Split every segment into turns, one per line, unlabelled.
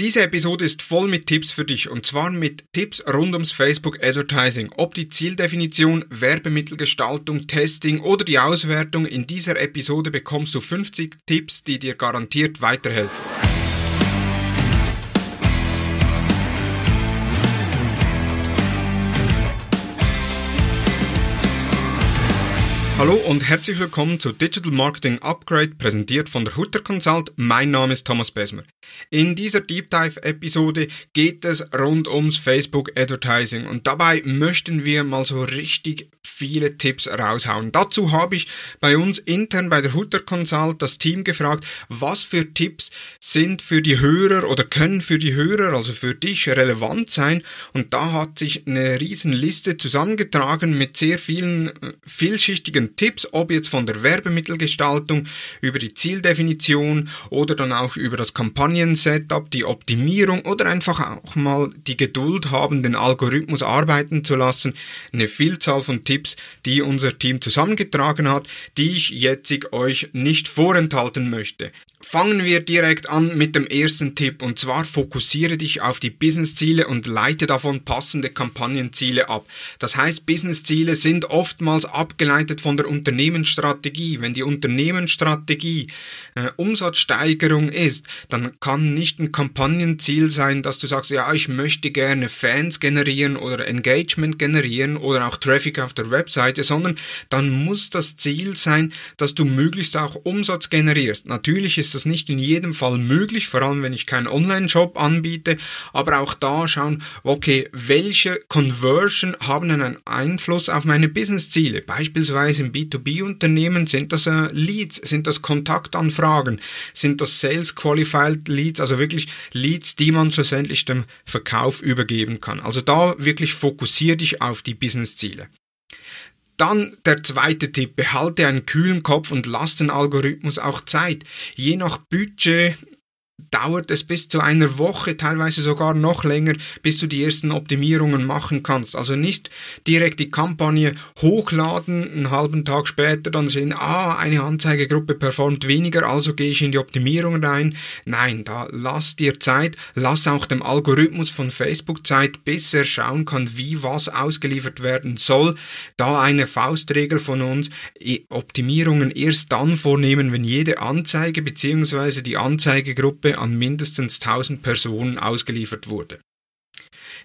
Diese Episode ist voll mit Tipps für dich und zwar mit Tipps rund ums Facebook Advertising. Ob die Zieldefinition, Werbemittelgestaltung, Testing oder die Auswertung, in dieser Episode bekommst du 50 Tipps, die dir garantiert weiterhelfen. Hallo und herzlich willkommen zu Digital Marketing Upgrade, präsentiert von der Hutter Consult. Mein Name ist Thomas Besmer. In dieser Deep Dive Episode geht es rund ums Facebook Advertising und dabei möchten wir mal so richtig viele Tipps raushauen. Dazu habe ich bei uns intern bei der Hutter Consult das Team gefragt, was für Tipps sind für die Hörer oder können für die Hörer, also für dich relevant sein und da hat sich eine riesen Liste zusammengetragen mit sehr vielen äh, vielschichtigen Tipps, ob jetzt von der Werbemittelgestaltung über die Zieldefinition oder dann auch über das Kampagnen-Setup, die Optimierung oder einfach auch mal die Geduld haben, den Algorithmus arbeiten zu lassen. Eine Vielzahl von Tipps, die unser Team zusammengetragen hat, die ich jetzt euch nicht vorenthalten möchte. Fangen wir direkt an mit dem ersten Tipp und zwar fokussiere dich auf die Businessziele und leite davon passende Kampagnenziele ab. Das heißt, Businessziele sind oftmals abgeleitet von der Unternehmensstrategie. Wenn die Unternehmensstrategie äh, Umsatzsteigerung ist, dann kann nicht ein Kampagnenziel sein, dass du sagst, ja, ich möchte gerne Fans generieren oder Engagement generieren oder auch Traffic auf der Webseite, sondern dann muss das Ziel sein, dass du möglichst auch Umsatz generierst. Natürlich ist das nicht in jedem Fall möglich, vor allem wenn ich keinen Online-Shop anbiete, aber auch da schauen, okay, welche Conversion haben einen Einfluss auf meine Business-Ziele? Beispielsweise im B2B-Unternehmen sind das äh, Leads, sind das Kontaktanfragen, sind das Sales Qualified Leads, also wirklich Leads, die man schlussendlich dem Verkauf übergeben kann. Also da wirklich fokussiere dich auf die Business-Ziele. Dann der zweite Tipp, behalte einen kühlen Kopf und lass den Algorithmus auch Zeit. Je nach Budget dauert es bis zu einer Woche, teilweise sogar noch länger, bis du die ersten Optimierungen machen kannst. Also nicht direkt die Kampagne hochladen, einen halben Tag später dann sehen, ah, eine Anzeigegruppe performt weniger, also gehe ich in die Optimierung rein. Nein, da lass dir Zeit, lass auch dem Algorithmus von Facebook Zeit, bis er schauen kann, wie was ausgeliefert werden soll. Da eine Faustregel von uns, Optimierungen erst dann vornehmen, wenn jede Anzeige bzw. die Anzeigegruppe Gruppe an mindestens 1000 Personen ausgeliefert wurde.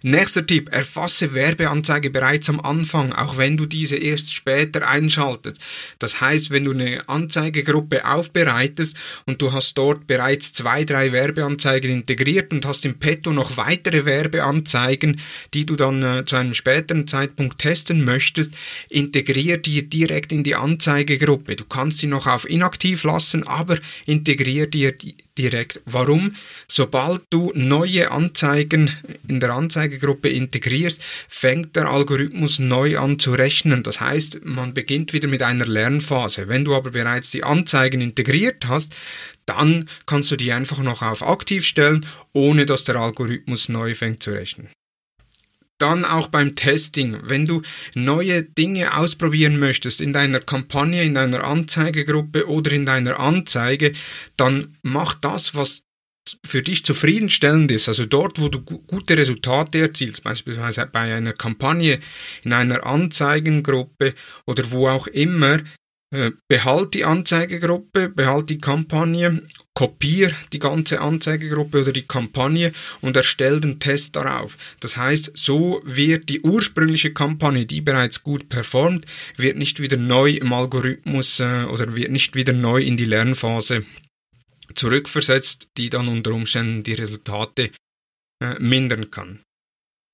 Nächster Tipp, erfasse Werbeanzeige bereits am Anfang, auch wenn du diese erst später einschaltest. Das heißt, wenn du eine Anzeigegruppe aufbereitest und du hast dort bereits zwei, drei Werbeanzeigen integriert und hast im Petto noch weitere Werbeanzeigen, die du dann äh, zu einem späteren Zeitpunkt testen möchtest, integrier die direkt in die Anzeigegruppe. Du kannst sie noch auf inaktiv lassen, aber integrier dir direkt. Warum? Sobald du neue Anzeigen in der Anzeigegruppe integrierst, fängt der Algorithmus neu an zu rechnen. Das heißt, man beginnt wieder mit einer Lernphase. Wenn du aber bereits die Anzeigen integriert hast, dann kannst du die einfach noch auf aktiv stellen, ohne dass der Algorithmus neu fängt zu rechnen dann auch beim Testing. Wenn du neue Dinge ausprobieren möchtest in deiner Kampagne, in deiner Anzeigegruppe oder in deiner Anzeige, dann mach das, was für dich zufriedenstellend ist, also dort, wo du gute Resultate erzielst, beispielsweise bei einer Kampagne, in einer Anzeigengruppe oder wo auch immer, behalt die Anzeigegruppe, behalt die Kampagne, kopier die ganze Anzeigegruppe oder die Kampagne und erstell den Test darauf. Das heißt, so wird die ursprüngliche Kampagne, die bereits gut performt, wird nicht wieder neu im Algorithmus äh, oder wird nicht wieder neu in die Lernphase zurückversetzt, die dann unter Umständen die Resultate äh, mindern kann.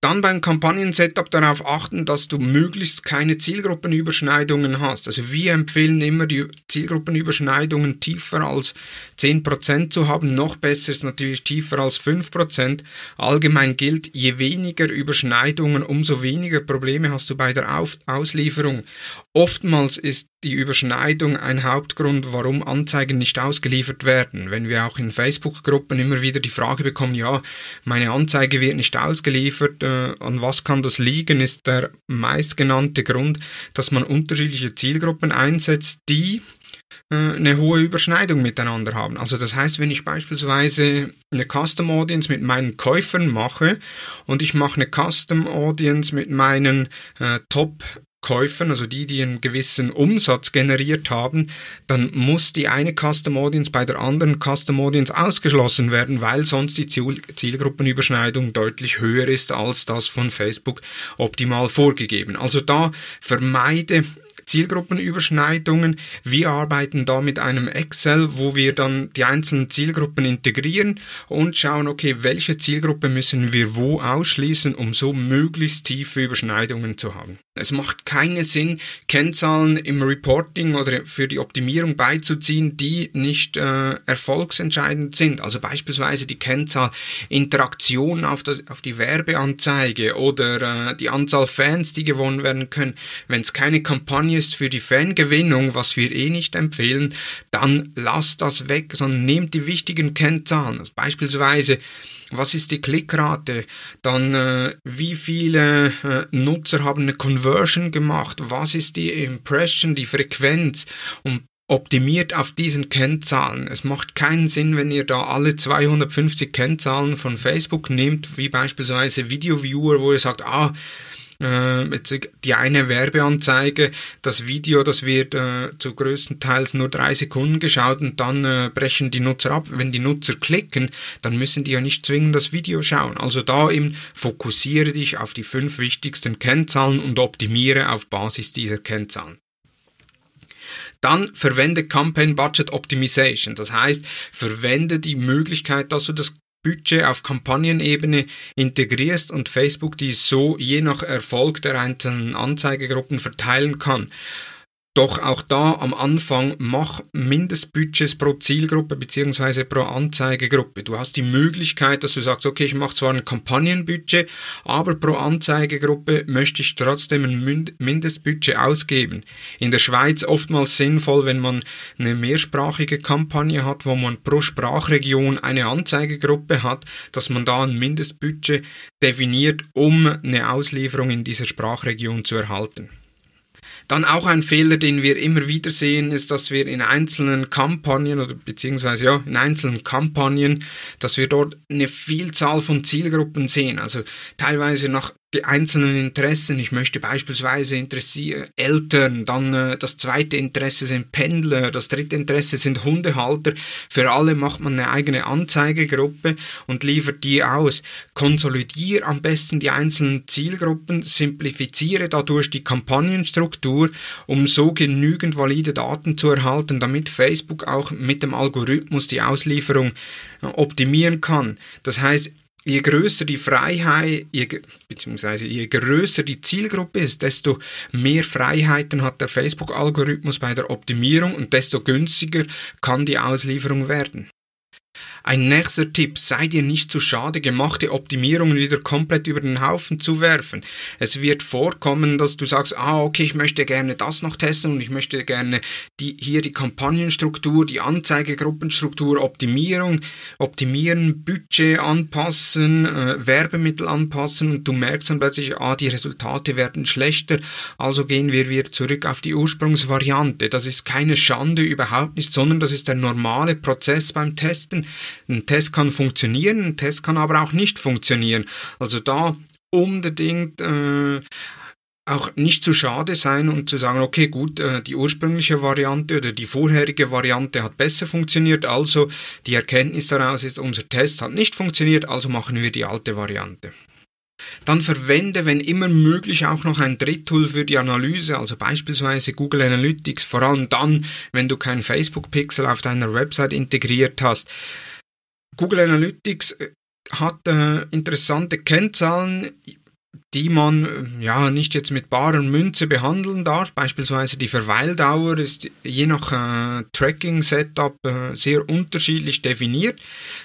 Dann beim Kampagnen-Setup darauf achten, dass du möglichst keine Zielgruppenüberschneidungen hast. Also wir empfehlen immer die Zielgruppenüberschneidungen tiefer als 10% zu haben. Noch besser ist natürlich tiefer als 5%. Allgemein gilt, je weniger Überschneidungen, umso weniger Probleme hast du bei der Auf Auslieferung. Oftmals ist die Überschneidung ein Hauptgrund, warum Anzeigen nicht ausgeliefert werden. Wenn wir auch in Facebook-Gruppen immer wieder die Frage bekommen, ja, meine Anzeige wird nicht ausgeliefert, äh, an was kann das liegen, ist der meistgenannte Grund, dass man unterschiedliche Zielgruppen einsetzt, die äh, eine hohe Überschneidung miteinander haben. Also das heißt, wenn ich beispielsweise eine Custom Audience mit meinen Käufern mache und ich mache eine Custom Audience mit meinen äh, Top Käufern, also die, die einen gewissen Umsatz generiert haben, dann muss die eine Custom Audience bei der anderen Custom Audience ausgeschlossen werden, weil sonst die Zielgruppenüberschneidung deutlich höher ist als das von Facebook optimal vorgegeben. Also da vermeide Zielgruppenüberschneidungen. Wir arbeiten da mit einem Excel, wo wir dann die einzelnen Zielgruppen integrieren und schauen, okay, welche Zielgruppe müssen wir wo ausschließen, um so möglichst tiefe Überschneidungen zu haben. Es macht keinen Sinn, Kennzahlen im Reporting oder für die Optimierung beizuziehen, die nicht äh, erfolgsentscheidend sind. Also beispielsweise die Kennzahl Interaktion auf, das, auf die Werbeanzeige oder äh, die Anzahl Fans, die gewonnen werden können. Wenn es keine Kampagne ist für die Fangewinnung, was wir eh nicht empfehlen, dann lasst das weg, sondern nehmt die wichtigen Kennzahlen. Also beispielsweise was ist die Klickrate, dann äh, wie viele äh, Nutzer haben eine Conversion gemacht, was ist die Impression, die Frequenz? Und optimiert auf diesen Kennzahlen. Es macht keinen Sinn, wenn ihr da alle 250 Kennzahlen von Facebook nehmt, wie beispielsweise Video Viewer, wo ihr sagt, ah, äh, die eine Werbeanzeige, das Video, das wird äh, zu größtenteils nur drei Sekunden geschaut und dann äh, brechen die Nutzer ab. Wenn die Nutzer klicken, dann müssen die ja nicht zwingend das Video schauen. Also da eben fokussiere dich auf die fünf wichtigsten Kennzahlen und optimiere auf Basis dieser Kennzahlen. Dann verwende Campaign Budget Optimization. Das heißt, verwende die Möglichkeit, dass du das Budget auf Kampagnenebene integrierst und Facebook dies so je nach Erfolg der einzelnen Anzeigegruppen verteilen kann. Doch auch da am Anfang mach Mindestbudgets pro Zielgruppe bzw. pro Anzeigegruppe. Du hast die Möglichkeit, dass du sagst, okay, ich mache zwar ein Kampagnenbudget, aber pro Anzeigegruppe möchte ich trotzdem ein Mindestbudget ausgeben. In der Schweiz oftmals sinnvoll, wenn man eine mehrsprachige Kampagne hat, wo man pro Sprachregion eine Anzeigegruppe hat, dass man da ein Mindestbudget definiert, um eine Auslieferung in dieser Sprachregion zu erhalten. Dann auch ein Fehler, den wir immer wieder sehen, ist, dass wir in einzelnen Kampagnen oder beziehungsweise ja, in einzelnen Kampagnen, dass wir dort eine Vielzahl von Zielgruppen sehen. Also teilweise nach die einzelnen Interessen. Ich möchte beispielsweise interessieren Eltern, dann äh, das zweite Interesse sind Pendler, das dritte Interesse sind Hundehalter. Für alle macht man eine eigene Anzeigegruppe und liefert die aus. Konsolidiere am besten die einzelnen Zielgruppen, simplifiziere dadurch die Kampagnenstruktur, um so genügend valide Daten zu erhalten, damit Facebook auch mit dem Algorithmus die Auslieferung äh, optimieren kann. Das heißt, je größer die Freiheit, je, beziehungsweise je größer die Zielgruppe ist, desto mehr Freiheiten hat der Facebook-Algorithmus bei der Optimierung und desto günstiger kann die Auslieferung werden. Ein nächster Tipp, sei dir nicht zu schade, gemachte Optimierungen wieder komplett über den Haufen zu werfen. Es wird vorkommen, dass du sagst, ah, okay, ich möchte gerne das noch testen und ich möchte gerne die, hier die Kampagnenstruktur, die Anzeigegruppenstruktur, Optimierung, optimieren, Budget anpassen, äh, Werbemittel anpassen und du merkst dann plötzlich, ah, die Resultate werden schlechter, also gehen wir wieder zurück auf die Ursprungsvariante. Das ist keine Schande überhaupt nicht, sondern das ist der normale Prozess beim Testen. Ein Test kann funktionieren, ein Test kann aber auch nicht funktionieren. Also da unbedingt äh, auch nicht zu schade sein und zu sagen, okay, gut, äh, die ursprüngliche Variante oder die vorherige Variante hat besser funktioniert, also die Erkenntnis daraus ist, unser Test hat nicht funktioniert, also machen wir die alte Variante. Dann verwende, wenn immer möglich, auch noch ein Dritttool für die Analyse, also beispielsweise Google Analytics, vor allem dann, wenn du kein Facebook-Pixel auf deiner Website integriert hast. Google Analytics äh, hat äh, interessante Kennzahlen die man äh, ja nicht jetzt mit baren Münze behandeln darf. Beispielsweise die Verweildauer ist je nach äh, Tracking-Setup äh, sehr unterschiedlich definiert.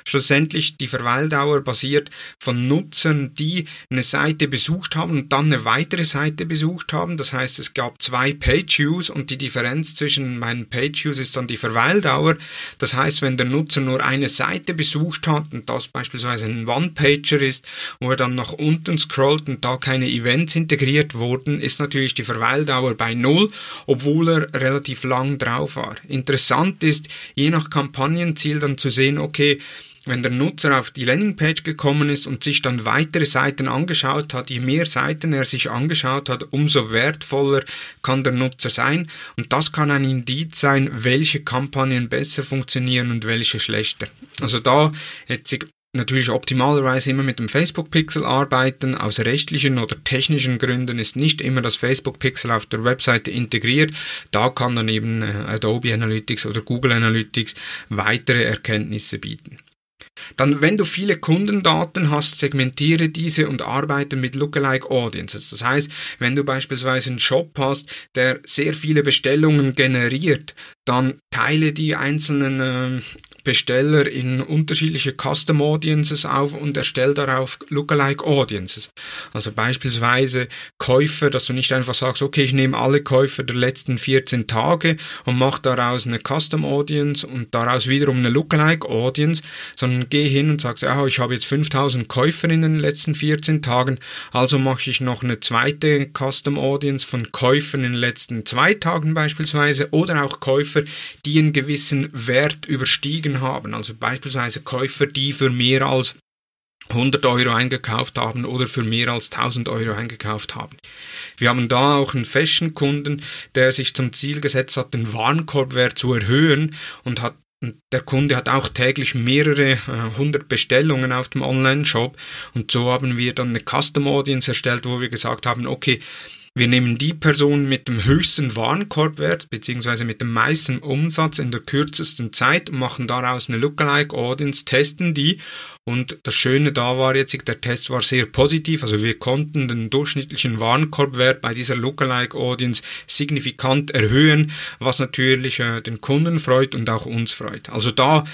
Schlussendlich die Verweildauer basiert von Nutzern, die eine Seite besucht haben und dann eine weitere Seite besucht haben. Das heißt, es gab zwei Page-Views und die Differenz zwischen meinen Page-Views ist dann die Verweildauer. Das heißt, wenn der Nutzer nur eine Seite besucht hat und das beispielsweise ein One-Pager ist, wo er dann nach unten scrollt und da da keine Events integriert wurden, ist natürlich die Verweildauer bei Null, obwohl er relativ lang drauf war. Interessant ist, je nach Kampagnenziel dann zu sehen, okay, wenn der Nutzer auf die Landingpage gekommen ist und sich dann weitere Seiten angeschaut hat, je mehr Seiten er sich angeschaut hat, umso wertvoller kann der Nutzer sein. Und das kann ein Indiz sein, welche Kampagnen besser funktionieren und welche schlechter. Also da ich natürlich optimalerweise immer mit dem Facebook-Pixel arbeiten. Aus rechtlichen oder technischen Gründen ist nicht immer das Facebook-Pixel auf der Webseite integriert. Da kann dann eben äh, Adobe Analytics oder Google Analytics weitere Erkenntnisse bieten. Dann, wenn du viele Kundendaten hast, segmentiere diese und arbeite mit Lookalike Audiences. Das heißt, wenn du beispielsweise einen Shop hast, der sehr viele Bestellungen generiert, dann teile die einzelnen äh, Besteller in unterschiedliche Custom Audiences auf und erstell darauf Lookalike Audiences. Also beispielsweise Käufer, dass du nicht einfach sagst, okay, ich nehme alle Käufer der letzten 14 Tage und mache daraus eine Custom Audience und daraus wiederum eine Lookalike Audience, sondern geh hin und sagst, ja, ich habe jetzt 5000 Käufer in den letzten 14 Tagen, also mache ich noch eine zweite Custom Audience von Käufern in den letzten zwei Tagen beispielsweise oder auch Käufer, die einen gewissen Wert überstiegen Mengen haben, also beispielsweise Käufer, die für mehr als 100 Euro eingekauft haben oder für mehr als 1000 Euro eingekauft haben. Wir haben da auch einen Fashion-Kunden, der sich zum Ziel gesetzt hat, den Warenkorbwert zu erhöhen und hat der Kunde hat auch täglich mehrere äh, hundert Bestellungen auf dem Online-Shop und so haben wir dann eine Custom Audience erstellt, wo wir gesagt haben, okay, wir nehmen die Person mit dem höchsten Warenkorbwert bzw. mit dem meisten Umsatz in der kürzesten Zeit und machen daraus eine Lookalike Audience, testen die und das Schöne da war jetzt, der Test war sehr positiv, also wir konnten den durchschnittlichen Warenkorbwert bei dieser Lookalike Audience signifikant erhöhen, was natürlich äh, den Kunden freut und auch uns freut. Also da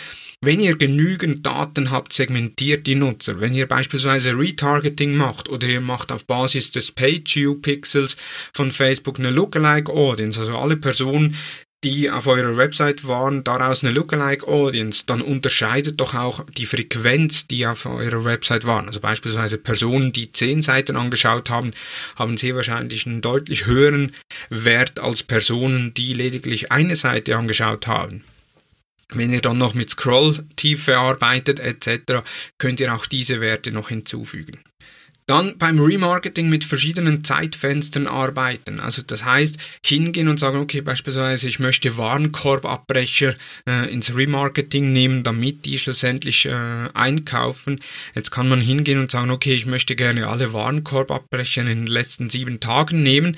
wenn ihr genügend Daten habt, segmentiert die Nutzer. Wenn ihr beispielsweise Retargeting macht oder ihr macht auf Basis des Page-View-Pixels von Facebook eine Lookalike Audience, also alle Personen, die auf eurer Website waren, daraus eine Lookalike Audience, dann unterscheidet doch auch die Frequenz, die auf eurer Website waren. Also beispielsweise Personen, die zehn Seiten angeschaut haben, haben sehr wahrscheinlich einen deutlich höheren Wert als Personen, die lediglich eine Seite angeschaut haben. Wenn ihr dann noch mit Scrolltiefe arbeitet etc., könnt ihr auch diese Werte noch hinzufügen. Dann beim Remarketing mit verschiedenen Zeitfenstern arbeiten. Also das heißt, hingehen und sagen, okay, beispielsweise ich möchte Warenkorbabbrecher äh, ins Remarketing nehmen, damit die schlussendlich äh, einkaufen. Jetzt kann man hingehen und sagen, okay, ich möchte gerne alle Warenkorbabbrecher in den letzten sieben Tagen nehmen.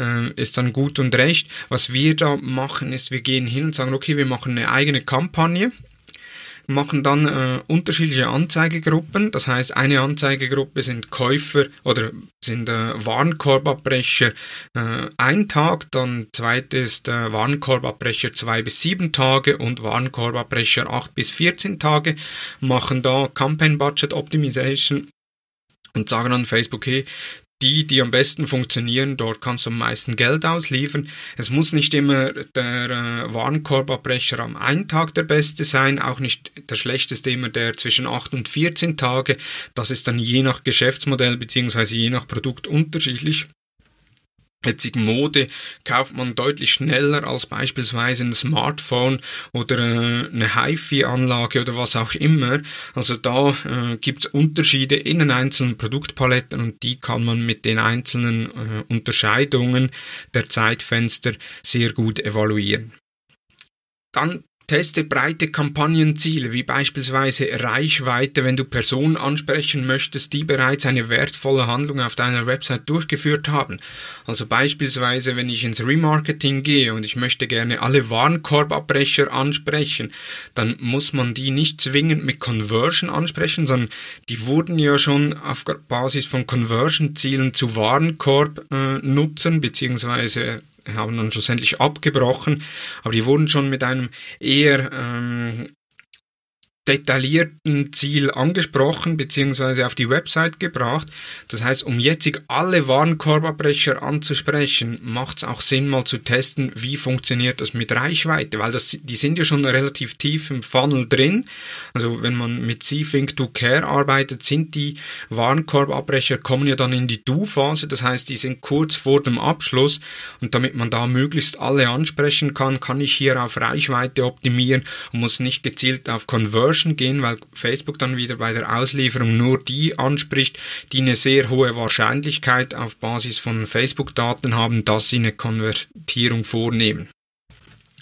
Äh, ist dann gut und recht. Was wir da machen, ist, wir gehen hin und sagen, okay, wir machen eine eigene Kampagne machen dann äh, unterschiedliche Anzeigegruppen. Das heißt, eine Anzeigegruppe sind Käufer oder sind äh, Warenkorbabbrecher äh, ein Tag, dann zweite ist äh, Warenkorbabbrecher zwei bis sieben Tage und Warenkorbabbrecher acht bis 14 Tage, machen da Campaign Budget Optimization und sagen an Facebook, hey, die, die am besten funktionieren, dort kannst du am meisten Geld ausliefern. Es muss nicht immer der äh, Warenkorbabbrecher am einen Tag der beste sein, auch nicht der schlechteste immer der zwischen 8 und 14 Tage. Das ist dann je nach Geschäftsmodell bzw. je nach Produkt unterschiedlich. Jetzige Mode kauft man deutlich schneller als beispielsweise ein Smartphone oder äh, eine HiFi-Anlage oder was auch immer. Also da äh, gibt es Unterschiede in den einzelnen Produktpaletten und die kann man mit den einzelnen äh, Unterscheidungen der Zeitfenster sehr gut evaluieren. Dann Teste breite Kampagnenziele, wie beispielsweise Reichweite, wenn du Personen ansprechen möchtest, die bereits eine wertvolle Handlung auf deiner Website durchgeführt haben. Also beispielsweise, wenn ich ins Remarketing gehe und ich möchte gerne alle Warenkorbabbrecher ansprechen, dann muss man die nicht zwingend mit Conversion ansprechen, sondern die wurden ja schon auf Basis von Conversion-Zielen zu Warenkorb äh, nutzen, beziehungsweise haben dann schlussendlich abgebrochen, aber die wurden schon mit einem eher ähm, detaillierten Ziel angesprochen bzw. auf die Website gebracht. Das heißt, um jetzt alle Warenkorbabbrecher anzusprechen, macht es auch Sinn, mal zu testen, wie funktioniert das mit Reichweite, weil das, die sind ja schon relativ tief im Funnel drin. Also wenn man mit C-Think to Care arbeitet, sind die Warenkorbabbrecher kommen ja dann in die Do-Phase, das heißt, die sind kurz vor dem Abschluss und damit man da möglichst alle ansprechen kann, kann ich hier auf Reichweite optimieren und muss nicht gezielt auf Conversion Conversion gehen, weil Facebook dann wieder bei der Auslieferung nur die anspricht, die eine sehr hohe Wahrscheinlichkeit auf Basis von Facebook-Daten haben, dass sie eine Konvertierung vornehmen.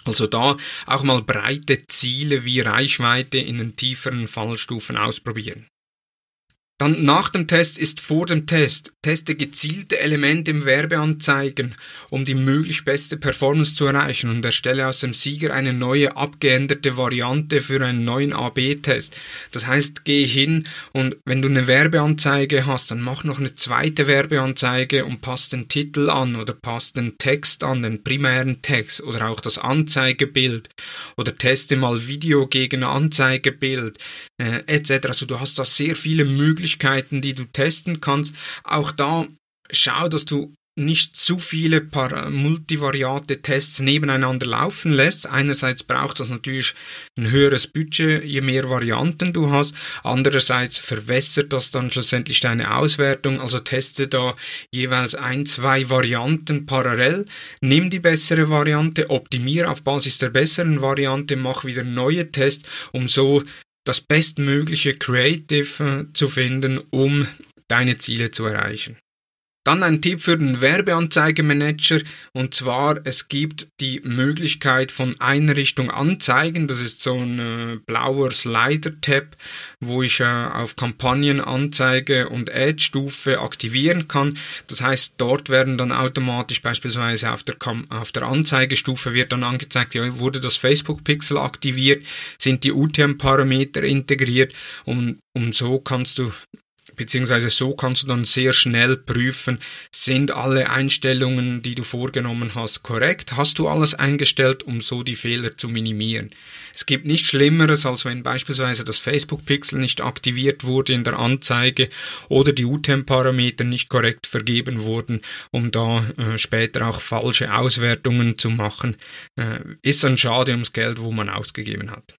Also da auch mal breite Ziele wie Reichweite in den tieferen Fallstufen ausprobieren. Dann nach dem Test ist vor dem Test. Teste gezielte Elemente im Werbeanzeigen, um die möglichst beste Performance zu erreichen und erstelle aus dem Sieger eine neue abgeänderte Variante für einen neuen AB-Test. Das heißt, geh hin und wenn du eine Werbeanzeige hast, dann mach noch eine zweite Werbeanzeige und passt den Titel an oder passt den Text an, den primären Text oder auch das Anzeigebild oder teste mal Video gegen Anzeigebild äh, etc. Also du hast da sehr viele Möglichkeiten, die du testen kannst. Auch da schau, dass du nicht zu viele multivariate Tests nebeneinander laufen lässt. Einerseits braucht das natürlich ein höheres Budget, je mehr Varianten du hast. Andererseits verwässert das dann schlussendlich deine Auswertung. Also teste da jeweils ein, zwei Varianten parallel. Nimm die bessere Variante, optimiere auf Basis der besseren Variante, mach wieder neue Tests, um so das bestmögliche Creative äh, zu finden, um deine Ziele zu erreichen. Dann ein Tipp für den Werbeanzeigemanager und zwar es gibt die Möglichkeit von Einrichtung Anzeigen, das ist so ein äh, blauer Slider-Tab, wo ich äh, auf Kampagnenanzeige und Ad-Stufe aktivieren kann. Das heißt, dort werden dann automatisch beispielsweise auf der, auf der Anzeigestufe wird dann angezeigt, ja, wurde das Facebook-Pixel aktiviert, sind die UTM-Parameter integriert? Und, und so kannst du beziehungsweise so kannst du dann sehr schnell prüfen, sind alle Einstellungen, die du vorgenommen hast, korrekt? Hast du alles eingestellt, um so die Fehler zu minimieren? Es gibt nichts Schlimmeres, als wenn beispielsweise das Facebook-Pixel nicht aktiviert wurde in der Anzeige oder die UTM-Parameter nicht korrekt vergeben wurden, um da äh, später auch falsche Auswertungen zu machen. Äh, ist dann schade ums Geld, wo man ausgegeben hat.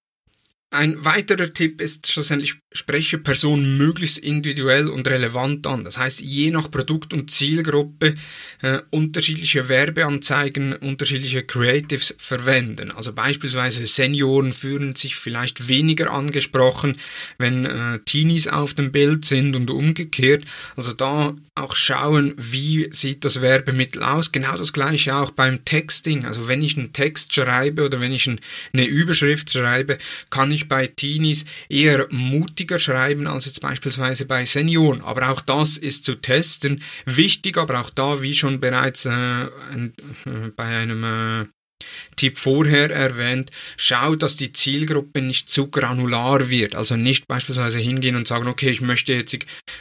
Ein weiterer Tipp ist schlussendlich, spreche Personen möglichst individuell und relevant an. Das heißt, je nach Produkt und Zielgruppe äh, unterschiedliche Werbeanzeigen, unterschiedliche Creatives verwenden. Also beispielsweise Senioren fühlen sich vielleicht weniger angesprochen, wenn äh, Teenies auf dem Bild sind und umgekehrt. Also da auch schauen, wie sieht das Werbemittel aus. Genau das gleiche auch beim Texting. Also wenn ich einen Text schreibe oder wenn ich ein, eine Überschrift schreibe, kann ich bei Teenies eher mutiger schreiben als jetzt beispielsweise bei Senioren. Aber auch das ist zu testen. Wichtig, aber auch da, wie schon bereits äh, ein, äh, bei einem äh, Tipp vorher erwähnt, schau, dass die Zielgruppe nicht zu granular wird. Also nicht beispielsweise hingehen und sagen, okay, ich möchte jetzt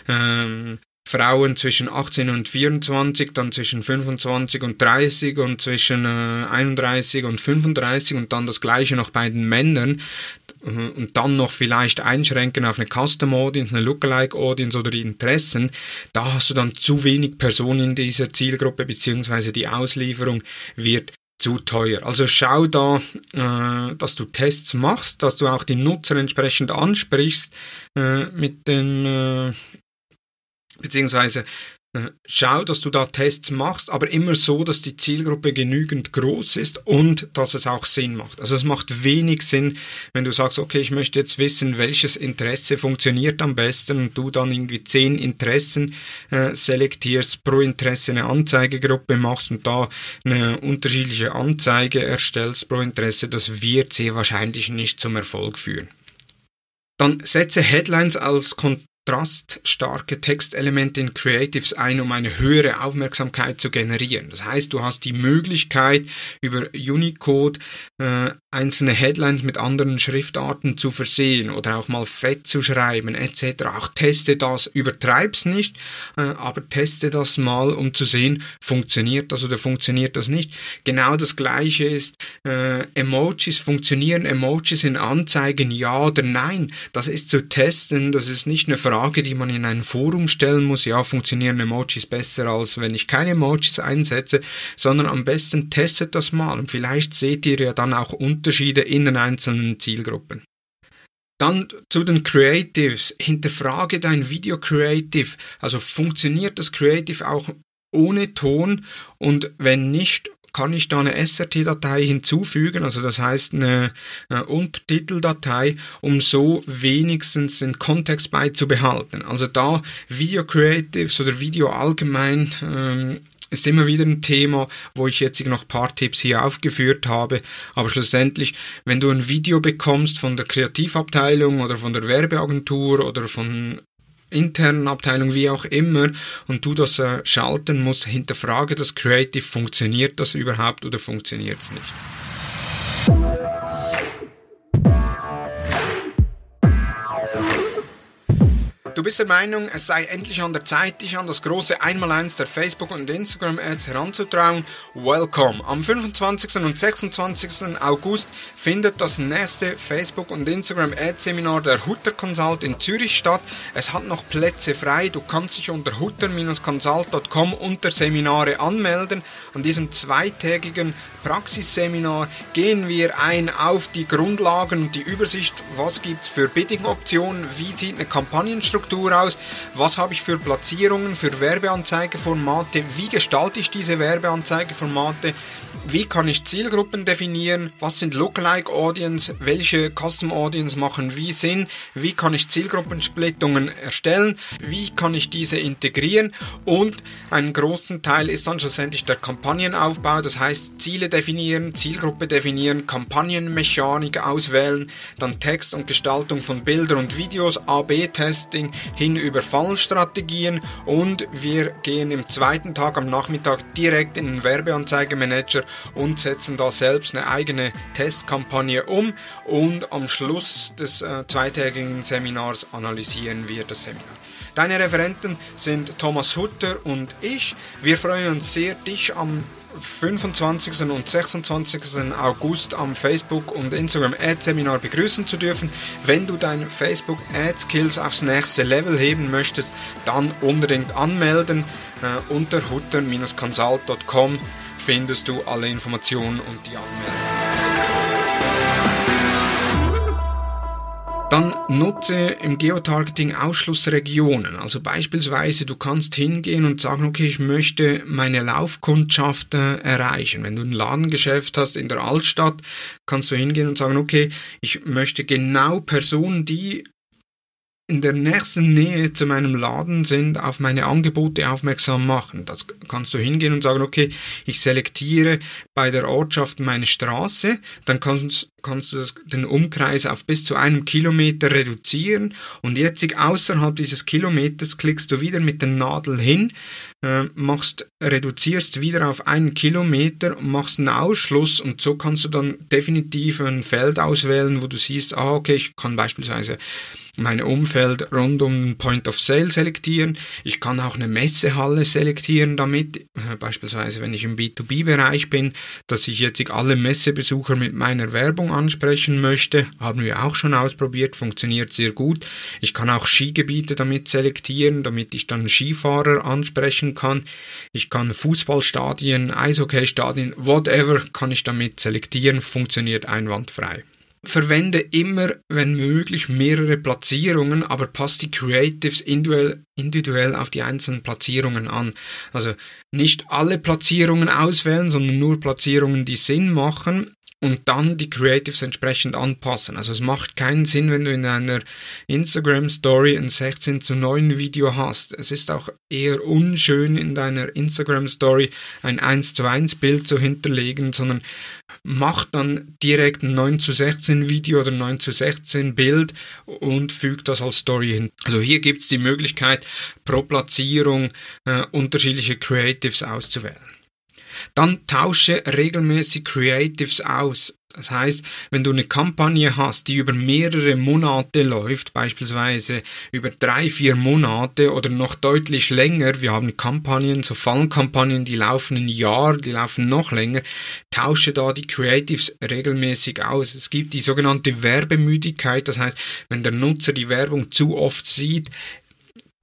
ähm, Frauen zwischen 18 und 24, dann zwischen 25 und 30 und zwischen äh, 31 und 35 und dann das gleiche noch bei den Männern äh, und dann noch vielleicht einschränken auf eine Custom Audience, eine Lookalike Audience oder die Interessen, da hast du dann zu wenig Personen in dieser Zielgruppe beziehungsweise die Auslieferung wird zu teuer. Also schau da, äh, dass du Tests machst, dass du auch die Nutzer entsprechend ansprichst äh, mit den äh, beziehungsweise äh, schau, dass du da Tests machst, aber immer so, dass die Zielgruppe genügend groß ist und dass es auch Sinn macht. Also es macht wenig Sinn, wenn du sagst, okay, ich möchte jetzt wissen, welches Interesse funktioniert am besten und du dann irgendwie zehn Interessen äh, selektierst, pro Interesse eine Anzeigegruppe machst und da eine unterschiedliche Anzeige erstellst pro Interesse, das wird sehr wahrscheinlich nicht zum Erfolg führen. Dann setze Headlines als kontraststarke Textelemente in Creatives ein, um eine höhere Aufmerksamkeit zu generieren. Das heißt, du hast die Möglichkeit, über Unicode äh, einzelne Headlines mit anderen Schriftarten zu versehen oder auch mal fett zu schreiben etc. Auch teste das, übertreib's nicht, äh, aber teste das mal, um zu sehen, funktioniert das oder funktioniert das nicht. Genau das gleiche ist, äh, Emojis funktionieren, Emojis in Anzeigen ja oder nein. Das ist zu testen, das ist nicht eine Frage, die man in ein Forum stellen muss, ja, funktionieren Emojis besser als wenn ich keine Emojis einsetze, sondern am besten testet das mal und vielleicht seht ihr ja dann auch Unterschiede in den einzelnen Zielgruppen. Dann zu den Creatives. Hinterfrage dein Video Creative. Also funktioniert das Creative auch ohne Ton und wenn nicht, kann ich da eine SRT-Datei hinzufügen, also das heißt eine, eine, Untertiteldatei, um so wenigstens den Kontext beizubehalten. Also da Video Creatives oder Video allgemein ähm, ist immer wieder ein Thema, wo ich jetzt noch ein paar Tipps hier aufgeführt habe. Aber schlussendlich, wenn du ein Video bekommst von der Kreativabteilung oder von der Werbeagentur oder von internen Abteilung, wie auch immer, und du das äh, schalten musst, hinterfrage das Creative, funktioniert das überhaupt oder funktioniert es nicht. Du bist der Meinung, es sei endlich an der Zeit, dich an das große Einmaleins der Facebook- und Instagram-Ads heranzutrauen? Welcome! Am 25. und 26. August findet das nächste Facebook- und Instagram-Ads-Seminar der Hutter Consult in Zürich statt. Es hat noch Plätze frei. Du kannst dich unter hutter-consult.com unter Seminare anmelden. An diesem zweitägigen Praxisseminar gehen wir ein auf die Grundlagen und die Übersicht, was gibt es für Bidding-Optionen, wie sieht eine Kampagnenstruktur Struktur aus? Was habe ich für Platzierungen, für Werbeanzeigeformate? Wie gestalte ich diese Werbeanzeigeformate? Wie kann ich Zielgruppen definieren? Was sind Lookalike Audience? Welche Custom Audience machen wie Sinn? Wie kann ich Zielgruppensplittungen erstellen? Wie kann ich diese integrieren? Und einen großen Teil ist dann schlussendlich der Kampagnenaufbau, das heißt Ziele definieren, Zielgruppe definieren, Kampagnenmechanik auswählen, dann Text und Gestaltung von Bildern und Videos, AB-Testing hin über Fallstrategien und wir gehen im zweiten Tag am Nachmittag direkt in den Werbeanzeigemanager und setzen da selbst eine eigene Testkampagne um und am Schluss des äh, zweitägigen Seminars analysieren wir das Seminar. Deine Referenten sind Thomas Hutter und ich. Wir freuen uns sehr, dich am 25. und 26. August am Facebook und Instagram Ad Seminar begrüßen zu dürfen. Wenn du deine Facebook Ad Skills aufs nächste Level heben möchtest, dann unbedingt anmelden äh, unter hutter-consult.com findest du alle Informationen und die Anmeldung. Dann nutze im Geotargeting Ausschlussregionen. Also beispielsweise, du kannst hingehen und sagen, okay, ich möchte meine Laufkundschaft äh, erreichen. Wenn du ein Ladengeschäft hast in der Altstadt, kannst du hingehen und sagen, okay, ich möchte genau Personen, die in der nächsten Nähe zu meinem Laden sind, auf meine Angebote aufmerksam machen. Das kannst du hingehen und sagen, okay, ich selektiere bei der Ortschaft meine Straße, dann kannst, kannst du das, den Umkreis auf bis zu einem Kilometer reduzieren und jetzt außerhalb dieses Kilometers klickst du wieder mit der Nadel hin, äh, machst, reduzierst wieder auf einen Kilometer, machst einen Ausschluss und so kannst du dann definitiv ein Feld auswählen, wo du siehst, ah, okay, ich kann beispielsweise mein Umfeld rund um Point of Sale selektieren. Ich kann auch eine Messehalle selektieren damit, äh, beispielsweise wenn ich im B2B-Bereich bin, dass ich jetzt alle Messebesucher mit meiner Werbung ansprechen möchte. Haben wir auch schon ausprobiert, funktioniert sehr gut. Ich kann auch Skigebiete damit selektieren, damit ich dann Skifahrer ansprechen kann. Ich kann Fußballstadien, Eishockeystadien, whatever kann ich damit selektieren, funktioniert einwandfrei. Verwende immer, wenn möglich, mehrere Platzierungen, aber passt die Creatives individuell auf die einzelnen Platzierungen an. Also nicht alle Platzierungen auswählen, sondern nur Platzierungen, die Sinn machen. Und dann die Creatives entsprechend anpassen. Also es macht keinen Sinn, wenn du in einer Instagram Story ein 16 zu 9 Video hast. Es ist auch eher unschön in deiner Instagram Story ein 1 zu 1 Bild zu hinterlegen, sondern mach dann direkt ein 9 zu 16 Video oder 9 zu 16 Bild und füg das als Story hin. Also hier gibt es die Möglichkeit, pro Platzierung äh, unterschiedliche Creatives auszuwählen. Dann tausche regelmäßig Creatives aus. Das heißt, wenn du eine Kampagne hast, die über mehrere Monate läuft, beispielsweise über drei, vier Monate oder noch deutlich länger, wir haben Kampagnen, so Fallenkampagnen, die laufen ein Jahr, die laufen noch länger, tausche da die Creatives regelmäßig aus. Es gibt die sogenannte Werbemüdigkeit, das heißt, wenn der Nutzer die Werbung zu oft sieht,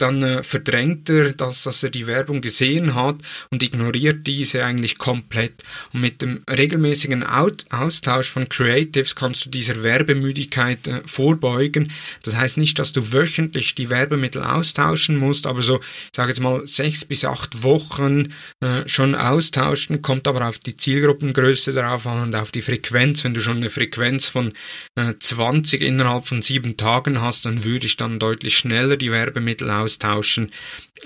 dann äh, verdrängt er das, dass er die Werbung gesehen hat und ignoriert diese eigentlich komplett. Und mit dem regelmäßigen Out Austausch von Creatives kannst du dieser Werbemüdigkeit äh, vorbeugen. Das heißt nicht, dass du wöchentlich die Werbemittel austauschen musst, aber so, ich sage jetzt mal, sechs bis acht Wochen äh, schon austauschen, kommt aber auf die Zielgruppengröße darauf an und auf die Frequenz. Wenn du schon eine Frequenz von äh, 20 innerhalb von sieben Tagen hast, dann würde ich dann deutlich schneller die Werbemittel austauschen austauschen,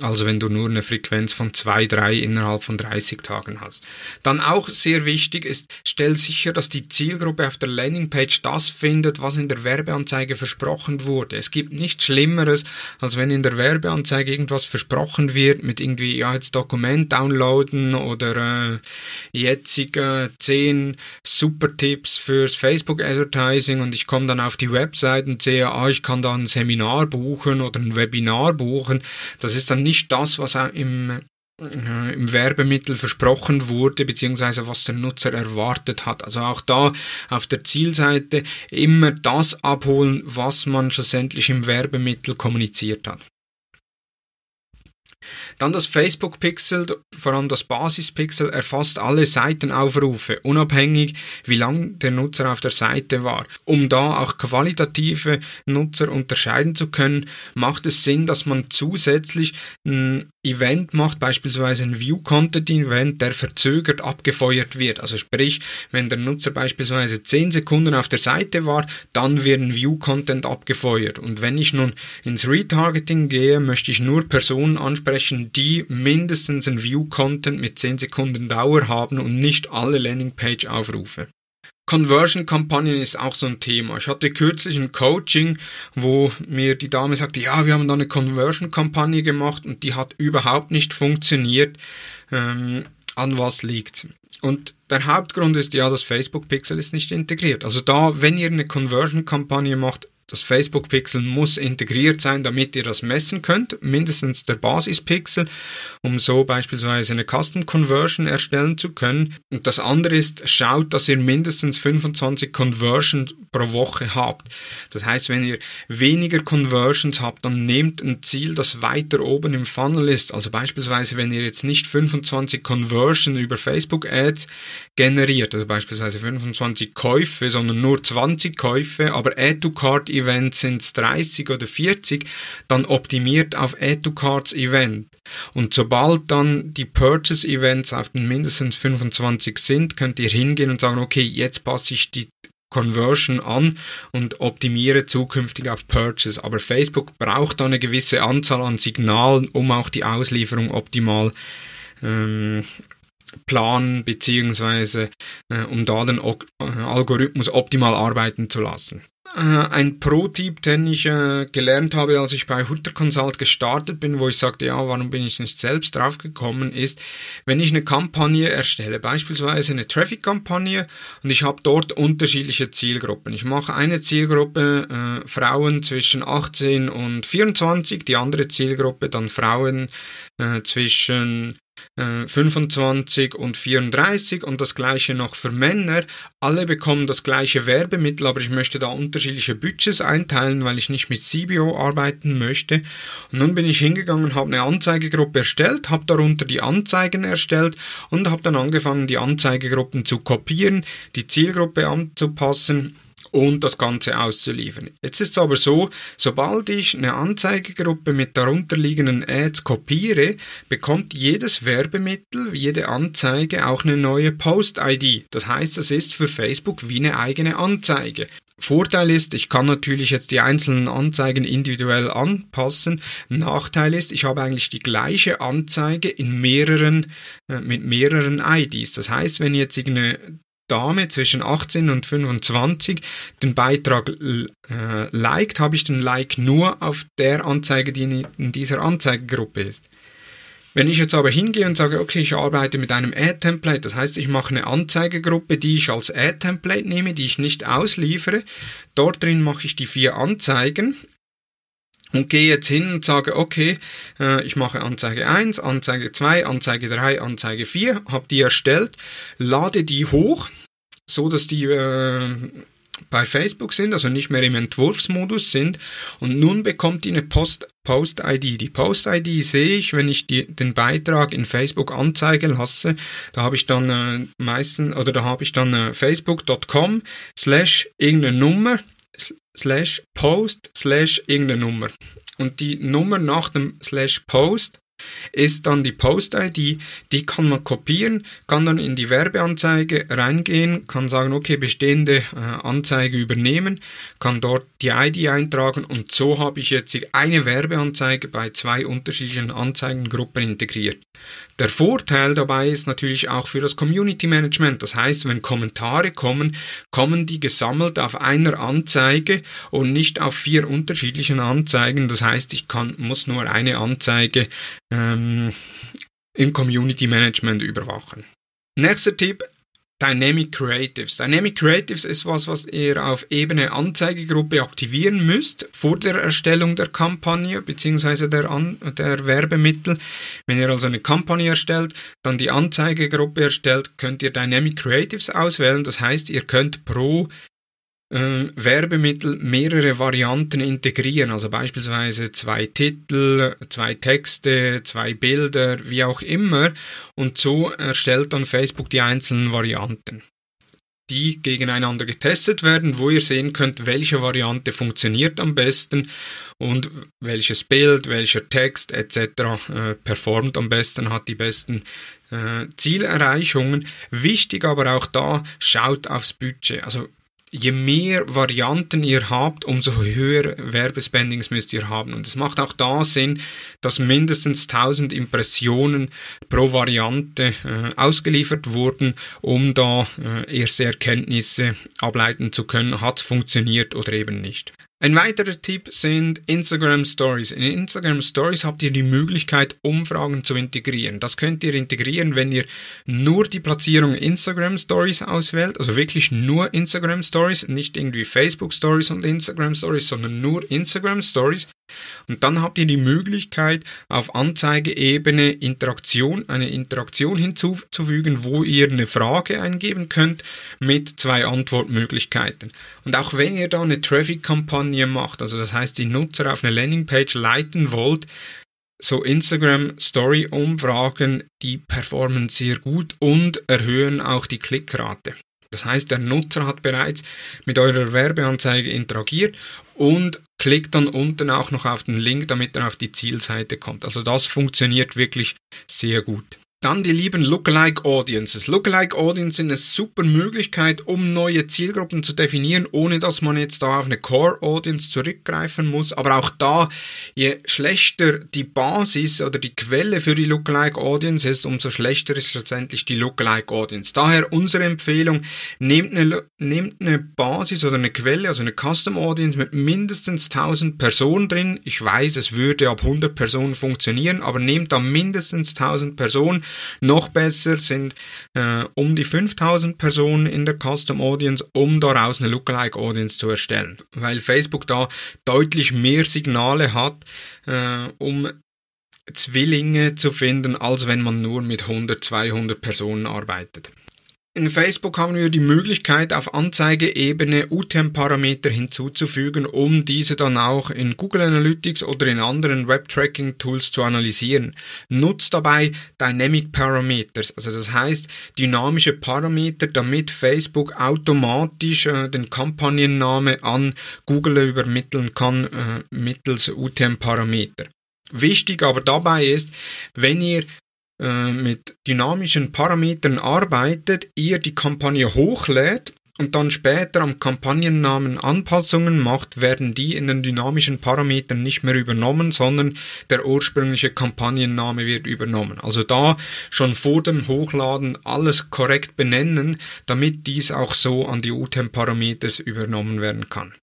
also wenn du nur eine Frequenz von 2, 3 innerhalb von 30 Tagen hast. Dann auch sehr wichtig ist, stell sicher, dass die Zielgruppe auf der Landingpage das findet, was in der Werbeanzeige versprochen wurde. Es gibt nichts Schlimmeres, als wenn in der Werbeanzeige irgendwas versprochen wird mit irgendwie, ja, jetzt Dokument downloaden oder äh, jetzige 10 super Tipps fürs Facebook Advertising und ich komme dann auf die Website und sehe, ah, ich kann da ein Seminar buchen oder ein Webinar buchen buchen. Das ist dann nicht das, was im, äh, im Werbemittel versprochen wurde, beziehungsweise was der Nutzer erwartet hat. Also auch da auf der Zielseite immer das abholen, was man schlussendlich im Werbemittel kommuniziert hat. Dann das Facebook-Pixel, vor allem das Basis-Pixel, erfasst alle Seitenaufrufe, unabhängig wie lang der Nutzer auf der Seite war. Um da auch qualitative Nutzer unterscheiden zu können, macht es Sinn, dass man zusätzlich ein Event macht, beispielsweise ein View-Content-Event, der verzögert abgefeuert wird. Also sprich, wenn der Nutzer beispielsweise 10 Sekunden auf der Seite war, dann wird ein View-Content abgefeuert. Und wenn ich nun ins Retargeting gehe, möchte ich nur Personen ansprechen, die mindestens ein View-Content mit 10 Sekunden Dauer haben und nicht alle Landingpage-Aufrufe. Conversion-Kampagnen ist auch so ein Thema. Ich hatte kürzlich ein Coaching, wo mir die Dame sagte, ja, wir haben da eine Conversion-Kampagne gemacht und die hat überhaupt nicht funktioniert. Ähm, an was liegt Und der Hauptgrund ist ja, das Facebook Pixel ist nicht integriert. Also da, wenn ihr eine Conversion-Kampagne macht, das Facebook-Pixel muss integriert sein, damit ihr das messen könnt, mindestens der Basis-Pixel, um so beispielsweise eine Custom Conversion erstellen zu können. Und das andere ist, schaut, dass ihr mindestens 25 Conversions pro Woche habt. Das heißt, wenn ihr weniger Conversions habt, dann nehmt ein Ziel, das weiter oben im Funnel ist. Also beispielsweise, wenn ihr jetzt nicht 25 Conversions über Facebook Ads generiert, also beispielsweise 25 Käufe, sondern nur 20 Käufe, aber Add to Cart Event sind es 30 oder 40, dann optimiert auf Add to Cards Event. Und sobald dann die Purchase Events auf den mindestens 25 sind, könnt ihr hingehen und sagen, okay, jetzt passe ich die Conversion an und optimiere zukünftig auf Purchase. Aber Facebook braucht da eine gewisse Anzahl an Signalen, um auch die Auslieferung optimal ähm, planen beziehungsweise äh, um da den o äh, Algorithmus optimal arbeiten zu lassen. Äh, ein Pro-Tipp, den ich äh, gelernt habe, als ich bei Hutter Consult gestartet bin, wo ich sagte, ja, warum bin ich nicht selbst drauf gekommen, ist, wenn ich eine Kampagne erstelle, beispielsweise eine Traffic-Kampagne und ich habe dort unterschiedliche Zielgruppen. Ich mache eine Zielgruppe äh, Frauen zwischen 18 und 24, die andere Zielgruppe dann Frauen äh, zwischen 25 äh, und 34 und das gleiche noch für Männer. Alle bekommen das gleiche Werbemittel, aber ich möchte da unterschiedliche Budgets einteilen, weil ich nicht mit CBO arbeiten möchte. Und nun bin ich hingegangen habe eine Anzeigegruppe erstellt, habe darunter die Anzeigen erstellt und habe dann angefangen, die Anzeigegruppen zu kopieren, die Zielgruppe anzupassen und das Ganze auszuliefern. Jetzt ist es aber so, sobald ich eine Anzeigegruppe mit darunterliegenden Ads kopiere, bekommt jedes Werbemittel, jede Anzeige auch eine neue Post-ID. Das heißt, es ist für Facebook wie eine eigene Anzeige. Vorteil ist, ich kann natürlich jetzt die einzelnen Anzeigen individuell anpassen. Nachteil ist, ich habe eigentlich die gleiche Anzeige in mehreren, äh, mit mehreren IDs. Das heißt, wenn jetzt irgendeine Dame zwischen 18 und 25 den Beitrag äh, liked, habe ich den Like nur auf der Anzeige, die in dieser Anzeigengruppe ist. Wenn ich jetzt aber hingehe und sage, okay, ich arbeite mit einem Ad-Template, das heißt, ich mache eine Anzeigegruppe, die ich als Ad-Template nehme, die ich nicht ausliefere, dort drin mache ich die vier Anzeigen und gehe jetzt hin und sage, okay, äh, ich mache Anzeige 1, Anzeige 2, Anzeige 3, Anzeige 4, habe die erstellt, lade die hoch, so dass die äh, bei Facebook sind, also nicht mehr im Entwurfsmodus sind. Und nun bekommt ihr eine Post-ID. Post die Post-ID sehe ich, wenn ich die, den Beitrag in Facebook anzeigen lasse. Da habe ich dann äh, meistens, oder da habe ich dann äh, facebook.com slash irgendeine Nummer slash post slash irgendeine Nummer. Und die Nummer nach dem slash post ist dann die Post-ID, die kann man kopieren, kann dann in die Werbeanzeige reingehen, kann sagen, okay, bestehende äh, Anzeige übernehmen, kann dort die ID eintragen und so habe ich jetzt eine Werbeanzeige bei zwei unterschiedlichen Anzeigengruppen integriert. Der Vorteil dabei ist natürlich auch für das Community Management. Das heißt, wenn Kommentare kommen, kommen die gesammelt auf einer Anzeige und nicht auf vier unterschiedlichen Anzeigen. Das heißt, ich kann, muss nur eine Anzeige ähm, im Community Management überwachen. Nächster Tipp, Dynamic Creatives. Dynamic Creatives ist was, was ihr auf Ebene Anzeigegruppe aktivieren müsst vor der Erstellung der Kampagne bzw. Der, der Werbemittel. Wenn ihr also eine Kampagne erstellt, dann die Anzeigegruppe erstellt, könnt ihr Dynamic Creatives auswählen. Das heißt, ihr könnt pro äh, Werbemittel mehrere Varianten integrieren, also beispielsweise zwei Titel, zwei Texte, zwei Bilder, wie auch immer. Und so erstellt dann Facebook die einzelnen Varianten die gegeneinander getestet werden, wo ihr sehen könnt, welche Variante funktioniert am besten und welches Bild, welcher Text etc. Äh, performt am besten, hat die besten äh, Zielerreichungen. Wichtig aber auch da, schaut aufs Budget. Also je mehr Varianten ihr habt, umso höher Werbespendings müsst ihr haben. Und es macht auch da Sinn, dass mindestens 1000 Impressionen pro Variante äh, ausgeliefert wurden, um da äh, erste Erkenntnisse ableiten zu können, hat es funktioniert oder eben nicht. Ein weiterer Tipp sind Instagram Stories. In Instagram Stories habt ihr die Möglichkeit, Umfragen zu integrieren. Das könnt ihr integrieren, wenn ihr nur die Platzierung Instagram Stories auswählt, also wirklich nur Instagram Stories, nicht irgendwie Facebook Stories und Instagram Stories, sondern nur Instagram Stories. Und dann habt ihr die Möglichkeit, auf Anzeigeebene Interaktion, eine Interaktion hinzuzufügen, wo ihr eine Frage eingeben könnt mit zwei Antwortmöglichkeiten. Und auch wenn ihr da eine Traffic-Kampagne macht, also das heißt, die Nutzer auf eine Landingpage leiten wollt, so Instagram Story Umfragen, die performen sehr gut und erhöhen auch die Klickrate. Das heißt, der Nutzer hat bereits mit eurer Werbeanzeige interagiert und klickt dann unten auch noch auf den Link, damit er auf die Zielseite kommt. Also das funktioniert wirklich sehr gut. Dann die lieben Lookalike Audiences. Lookalike Audiences sind eine super Möglichkeit, um neue Zielgruppen zu definieren, ohne dass man jetzt da auf eine Core Audience zurückgreifen muss. Aber auch da, je schlechter die Basis oder die Quelle für die Lookalike Audience ist, umso schlechter ist letztendlich die Lookalike Audience. Daher unsere Empfehlung, nehmt eine, nehmt eine Basis oder eine Quelle, also eine Custom Audience mit mindestens 1000 Personen drin. Ich weiß, es würde ab 100 Personen funktionieren, aber nehmt da mindestens 1000 Personen noch besser sind äh, um die 5000 Personen in der Custom Audience, um daraus eine Lookalike Audience zu erstellen, weil Facebook da deutlich mehr Signale hat, äh, um Zwillinge zu finden, als wenn man nur mit 100, 200 Personen arbeitet. In Facebook haben wir die Möglichkeit, auf Anzeigeebene UTM-Parameter hinzuzufügen, um diese dann auch in Google Analytics oder in anderen Web-Tracking-Tools zu analysieren. Nutzt dabei Dynamic Parameters, also das heißt dynamische Parameter, damit Facebook automatisch äh, den Kampagnenname an Google übermitteln kann äh, mittels UTM-Parameter. Wichtig aber dabei ist, wenn ihr mit dynamischen Parametern arbeitet, ihr die Kampagne hochlädt und dann später am Kampagnennamen Anpassungen macht, werden die in den dynamischen Parametern nicht mehr übernommen, sondern der ursprüngliche Kampagnenname wird übernommen. Also da schon vor dem Hochladen alles korrekt benennen, damit dies auch so an die UTM-Parameter übernommen werden kann.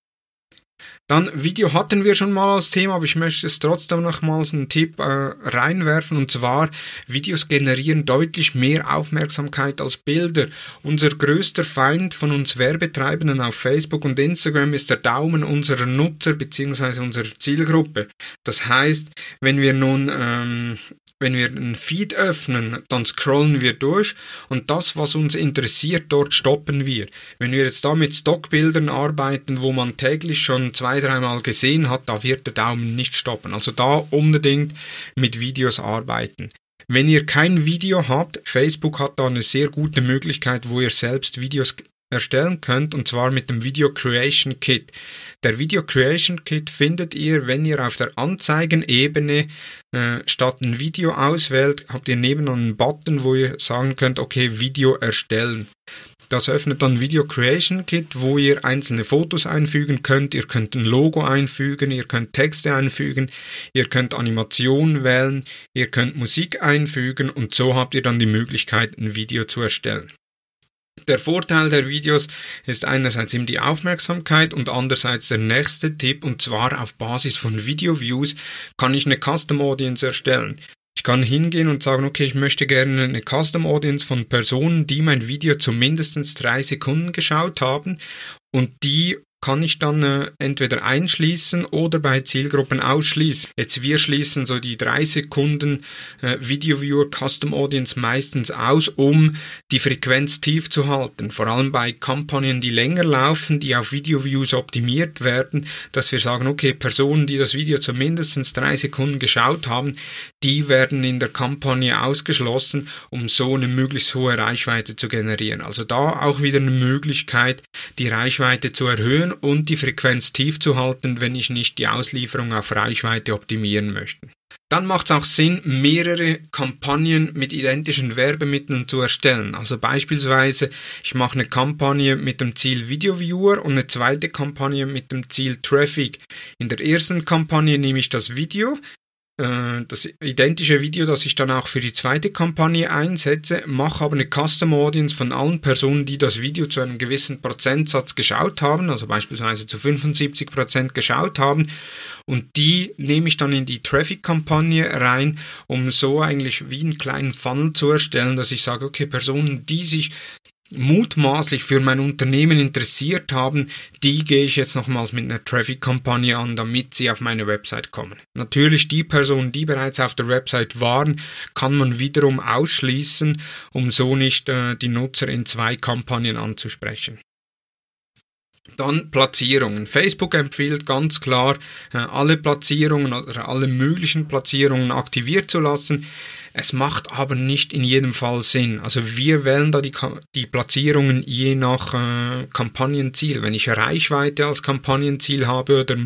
Dann Video hatten wir schon mal als Thema, aber ich möchte es trotzdem nochmals einen Tipp äh, reinwerfen und zwar Videos generieren deutlich mehr Aufmerksamkeit als Bilder. Unser größter Feind von uns Werbetreibenden auf Facebook und Instagram ist der Daumen unserer Nutzer bzw. unserer Zielgruppe. Das heißt, wenn wir nun ähm, wenn wir einen Feed öffnen, dann scrollen wir durch und das, was uns interessiert, dort stoppen wir. Wenn wir jetzt da mit Stockbildern arbeiten, wo man täglich schon zwei, dreimal gesehen hat, da wird der Daumen nicht stoppen. Also da unbedingt mit Videos arbeiten. Wenn ihr kein Video habt, Facebook hat da eine sehr gute Möglichkeit, wo ihr selbst Videos erstellen könnt, und zwar mit dem Video Creation Kit. Der Video Creation Kit findet ihr, wenn ihr auf der Anzeigenebene äh, statt ein Video auswählt, habt ihr nebenan einen Button, wo ihr sagen könnt, okay, Video erstellen. Das öffnet dann Video Creation Kit, wo ihr einzelne Fotos einfügen könnt. Ihr könnt ein Logo einfügen, ihr könnt Texte einfügen, ihr könnt Animationen wählen, ihr könnt Musik einfügen und so habt ihr dann die Möglichkeit, ein Video zu erstellen. Der Vorteil der Videos ist einerseits eben die Aufmerksamkeit und andererseits der nächste Tipp und zwar auf Basis von Video-Views kann ich eine Custom Audience erstellen. Ich kann hingehen und sagen, okay, ich möchte gerne eine Custom Audience von Personen, die mein Video zumindest drei Sekunden geschaut haben und die kann ich dann äh, entweder einschließen oder bei Zielgruppen ausschließen. Jetzt wir schließen so die drei Sekunden äh, Video Viewer Custom Audience meistens aus, um die Frequenz tief zu halten. Vor allem bei Kampagnen, die länger laufen, die auf Video Views optimiert werden, dass wir sagen, okay, Personen, die das Video zumindest drei Sekunden geschaut haben, die werden in der Kampagne ausgeschlossen, um so eine möglichst hohe Reichweite zu generieren. Also da auch wieder eine Möglichkeit, die Reichweite zu erhöhen und die Frequenz tief zu halten, wenn ich nicht die Auslieferung auf Reichweite optimieren möchte. Dann macht es auch Sinn, mehrere Kampagnen mit identischen Werbemitteln zu erstellen. Also beispielsweise, ich mache eine Kampagne mit dem Ziel Video Viewer und eine zweite Kampagne mit dem Ziel Traffic. In der ersten Kampagne nehme ich das Video, das identische Video, das ich dann auch für die zweite Kampagne einsetze, mache aber eine Custom Audience von allen Personen, die das Video zu einem gewissen Prozentsatz geschaut haben, also beispielsweise zu 75 Prozent geschaut haben. Und die nehme ich dann in die Traffic-Kampagne rein, um so eigentlich wie einen kleinen Funnel zu erstellen, dass ich sage, okay, Personen, die sich mutmaßlich für mein Unternehmen interessiert haben, die gehe ich jetzt nochmals mit einer Traffic-Kampagne an, damit sie auf meine Website kommen. Natürlich die Personen, die bereits auf der Website waren, kann man wiederum ausschließen, um so nicht äh, die Nutzer in zwei Kampagnen anzusprechen. Dann Platzierungen. Facebook empfiehlt ganz klar, äh, alle Platzierungen oder alle möglichen Platzierungen aktiviert zu lassen. Es macht aber nicht in jedem Fall Sinn. Also wir wählen da die, die Platzierungen je nach äh, Kampagnenziel. Wenn ich Reichweite als Kampagnenziel habe oder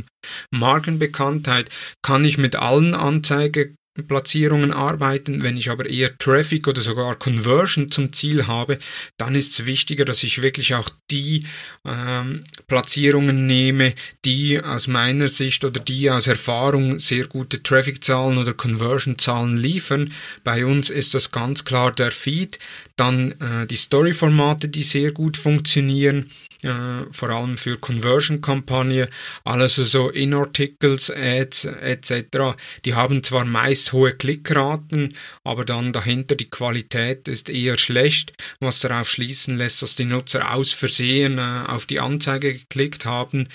Markenbekanntheit, kann ich mit allen Anzeige Platzierungen arbeiten. Wenn ich aber eher Traffic oder sogar Conversion zum Ziel habe, dann ist es wichtiger, dass ich wirklich auch die ähm, Platzierungen nehme, die aus meiner Sicht oder die aus Erfahrung sehr gute Traffic-Zahlen oder Conversion-Zahlen liefern. Bei uns ist das ganz klar der Feed, dann äh, die Story-Formate, die sehr gut funktionieren, äh, vor allem für Conversion-Kampagne, alles so In-Articles, Ads etc. Die haben zwar meist hohe Klickraten, aber dann dahinter die Qualität ist eher schlecht, was darauf schließen lässt, dass die Nutzer aus Versehen äh, auf die Anzeige geklickt haben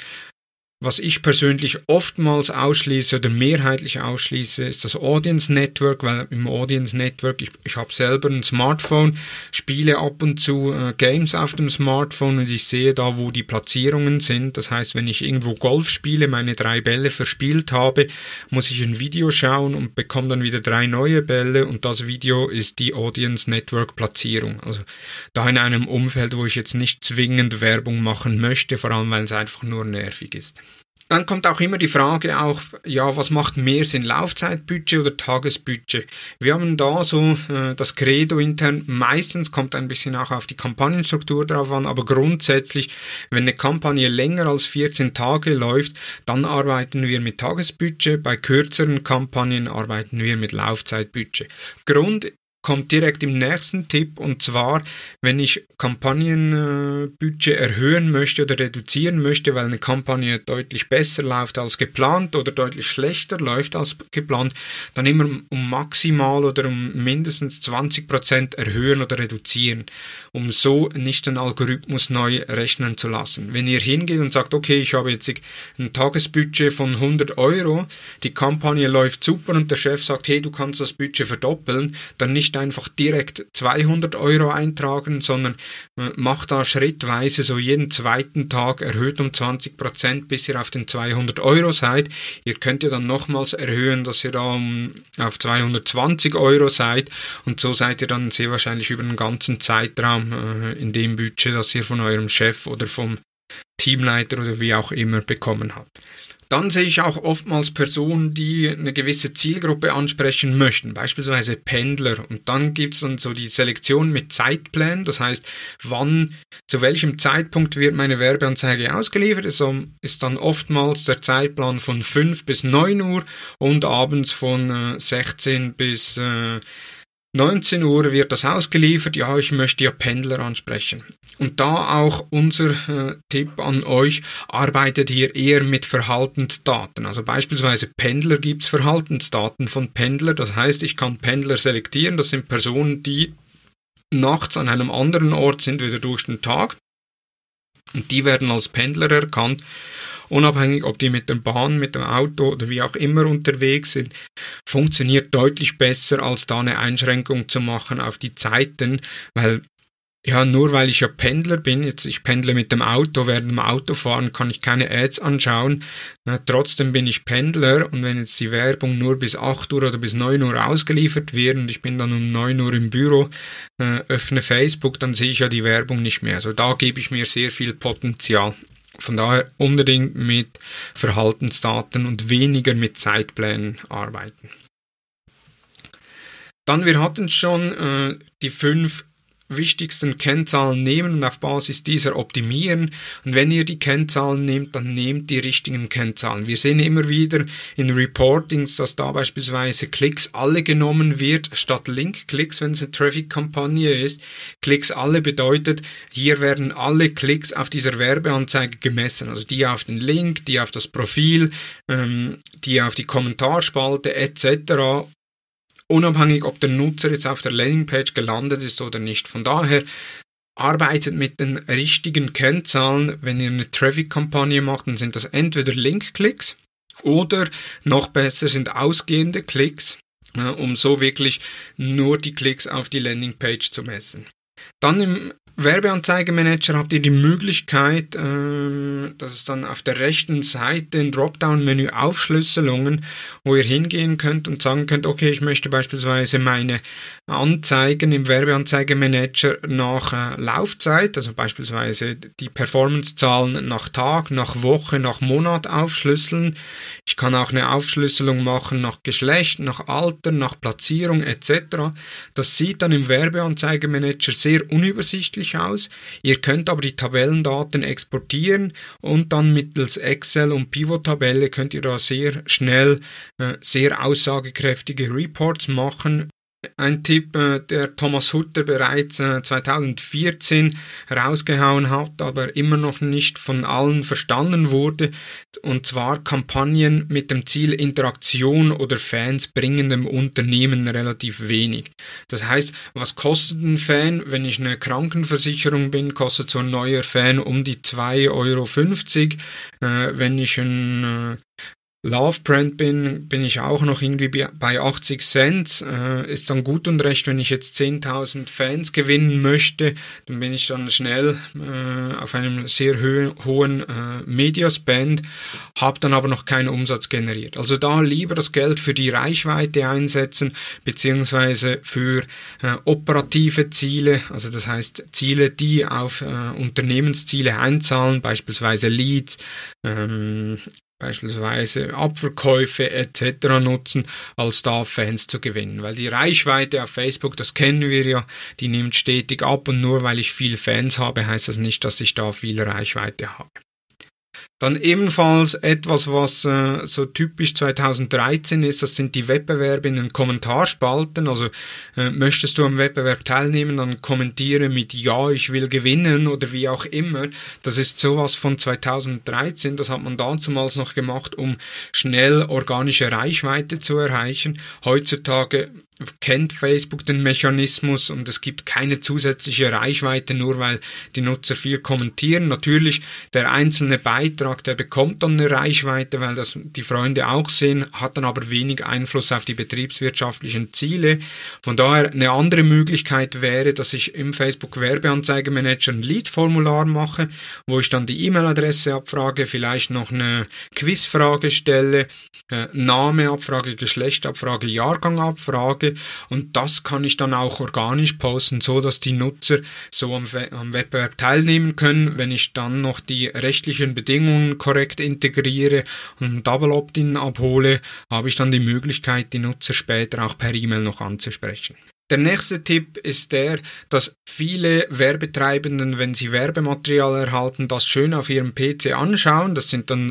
Was ich persönlich oftmals ausschließe oder mehrheitlich ausschließe, ist das Audience Network, weil im Audience Network, ich, ich habe selber ein Smartphone, spiele ab und zu äh, Games auf dem Smartphone und ich sehe da, wo die Platzierungen sind. Das heißt, wenn ich irgendwo Golf spiele, meine drei Bälle verspielt habe, muss ich ein Video schauen und bekomme dann wieder drei neue Bälle und das Video ist die Audience Network Platzierung. Also da in einem Umfeld, wo ich jetzt nicht zwingend Werbung machen möchte, vor allem weil es einfach nur nervig ist. Dann kommt auch immer die Frage auch, ja, was macht mehr Sinn, Laufzeitbudget oder Tagesbudget? Wir haben da so äh, das Credo intern, meistens kommt ein bisschen auch auf die Kampagnenstruktur drauf an, aber grundsätzlich, wenn eine Kampagne länger als 14 Tage läuft, dann arbeiten wir mit Tagesbudget, bei kürzeren Kampagnen arbeiten wir mit Laufzeitbudget. Grund kommt direkt im nächsten Tipp und zwar, wenn ich Kampagnenbudget erhöhen möchte oder reduzieren möchte, weil eine Kampagne deutlich besser läuft als geplant oder deutlich schlechter läuft als geplant, dann immer um maximal oder um mindestens 20% erhöhen oder reduzieren, um so nicht den Algorithmus neu rechnen zu lassen. Wenn ihr hingeht und sagt, okay, ich habe jetzt ein Tagesbudget von 100 Euro, die Kampagne läuft super und der Chef sagt, hey, du kannst das Budget verdoppeln, dann nicht nicht einfach direkt 200 Euro eintragen, sondern äh, macht da schrittweise so jeden zweiten Tag erhöht um 20 Prozent, bis ihr auf den 200 Euro seid. Ihr könnt ja dann nochmals erhöhen, dass ihr da um, auf 220 Euro seid und so seid ihr dann sehr wahrscheinlich über den ganzen Zeitraum äh, in dem Budget, das ihr von eurem Chef oder vom Teamleiter oder wie auch immer bekommen habt. Dann sehe ich auch oftmals Personen, die eine gewisse Zielgruppe ansprechen möchten, beispielsweise Pendler. Und dann gibt es dann so die Selektion mit Zeitplänen, das heißt, wann, zu welchem Zeitpunkt wird meine Werbeanzeige ausgeliefert, ist, ist dann oftmals der Zeitplan von 5 bis 9 Uhr und abends von 16 äh, bis äh, 19 Uhr wird das ausgeliefert. Ja, ich möchte ja Pendler ansprechen. Und da auch unser äh, Tipp an euch, arbeitet hier eher mit Verhaltensdaten. Also beispielsweise Pendler gibt's Verhaltensdaten von Pendler. Das heißt, ich kann Pendler selektieren. Das sind Personen, die nachts an einem anderen Ort sind, wieder durch den Tag. Und die werden als Pendler erkannt unabhängig ob die mit der Bahn, mit dem Auto oder wie auch immer unterwegs sind, funktioniert deutlich besser, als da eine Einschränkung zu machen auf die Zeiten, weil ja, nur weil ich ja Pendler bin, jetzt ich pendle mit dem Auto, während dem Autofahren kann ich keine Ads anschauen, na, trotzdem bin ich Pendler und wenn jetzt die Werbung nur bis 8 Uhr oder bis 9 Uhr ausgeliefert wird und ich bin dann um 9 Uhr im Büro, äh, öffne Facebook, dann sehe ich ja die Werbung nicht mehr. Also da gebe ich mir sehr viel Potenzial. Von daher unbedingt mit Verhaltensdaten und weniger mit Zeitplänen arbeiten. Dann, wir hatten schon äh, die fünf wichtigsten Kennzahlen nehmen und auf Basis dieser optimieren. Und wenn ihr die Kennzahlen nehmt, dann nehmt die richtigen Kennzahlen. Wir sehen immer wieder in Reportings, dass da beispielsweise Klicks alle genommen wird, statt Link-Klicks, wenn es eine Traffic-Kampagne ist. Klicks alle bedeutet, hier werden alle Klicks auf dieser Werbeanzeige gemessen. Also die auf den Link, die auf das Profil, ähm, die auf die Kommentarspalte etc unabhängig ob der Nutzer jetzt auf der Landingpage gelandet ist oder nicht. Von daher arbeitet mit den richtigen Kennzahlen. Wenn ihr eine Traffic-Kampagne macht, dann sind das entweder Link-Klicks oder noch besser sind ausgehende Klicks, um so wirklich nur die Klicks auf die Landingpage zu messen. Dann im Werbeanzeigemanager habt ihr die Möglichkeit, äh, dass es dann auf der rechten Seite ein Dropdown-Menü Aufschlüsselungen, wo ihr hingehen könnt und sagen könnt, okay, ich möchte beispielsweise meine Anzeigen im Werbeanzeigemanager nach äh, Laufzeit, also beispielsweise die Performance-Zahlen nach Tag, nach Woche, nach Monat aufschlüsseln. Ich kann auch eine Aufschlüsselung machen nach Geschlecht, nach Alter, nach Platzierung etc. Das sieht dann im Werbeanzeigemanager sehr unübersichtlich ähnlich aus. Ihr könnt aber die Tabellendaten exportieren und dann mittels Excel und Pivot-Tabelle könnt ihr da sehr schnell äh, sehr aussagekräftige Reports machen ein Tipp, äh, der Thomas Hutter bereits 2014 äh, rausgehauen hat, aber immer noch nicht von allen verstanden wurde, und zwar Kampagnen mit dem Ziel Interaktion oder Fans bringen dem Unternehmen relativ wenig. Das heißt, was kostet ein Fan, wenn ich eine Krankenversicherung bin, kostet so ein neuer Fan um die 2,50 Euro. Äh, wenn ich ein Love Brand bin, bin ich auch noch irgendwie bei 80 Cent. Äh, ist dann gut und recht, wenn ich jetzt 10.000 Fans gewinnen möchte, dann bin ich dann schnell äh, auf einem sehr ho hohen äh, Mediaspend, habe dann aber noch keinen Umsatz generiert. Also da lieber das Geld für die Reichweite einsetzen, beziehungsweise für äh, operative Ziele, also das heißt Ziele, die auf äh, Unternehmensziele einzahlen, beispielsweise Leads, ähm, beispielsweise Abverkäufe etc. nutzen, als da Fans zu gewinnen. Weil die Reichweite auf Facebook, das kennen wir ja, die nimmt stetig ab und nur weil ich viel Fans habe, heißt das nicht, dass ich da viel Reichweite habe. Dann ebenfalls etwas, was äh, so typisch 2013 ist, das sind die Wettbewerbe in den Kommentarspalten. Also äh, möchtest du am Wettbewerb teilnehmen, dann kommentiere mit Ja, ich will gewinnen oder wie auch immer. Das ist sowas von 2013. Das hat man damals noch gemacht, um schnell organische Reichweite zu erreichen. Heutzutage kennt Facebook den Mechanismus und es gibt keine zusätzliche Reichweite, nur weil die Nutzer viel kommentieren. Natürlich, der einzelne Beitrag, der bekommt dann eine Reichweite, weil das die Freunde auch sehen, hat dann aber wenig Einfluss auf die betriebswirtschaftlichen Ziele. Von daher eine andere Möglichkeit wäre, dass ich im Facebook Werbeanzeigemanager ein Lead-Formular mache, wo ich dann die E-Mail-Adresse abfrage, vielleicht noch eine Quizfrage stelle, äh, Name abfrage, Geschlecht abfrage, Jahrgang abfrage, und das kann ich dann auch organisch posten, so dass die Nutzer so am, am Wettbewerb teilnehmen können. Wenn ich dann noch die rechtlichen Bedingungen korrekt integriere und ein Double Opt-in abhole, habe ich dann die Möglichkeit, die Nutzer später auch per E-Mail noch anzusprechen. Der nächste Tipp ist der, dass viele Werbetreibenden, wenn sie Werbematerial erhalten, das schön auf ihrem PC anschauen. Das sind dann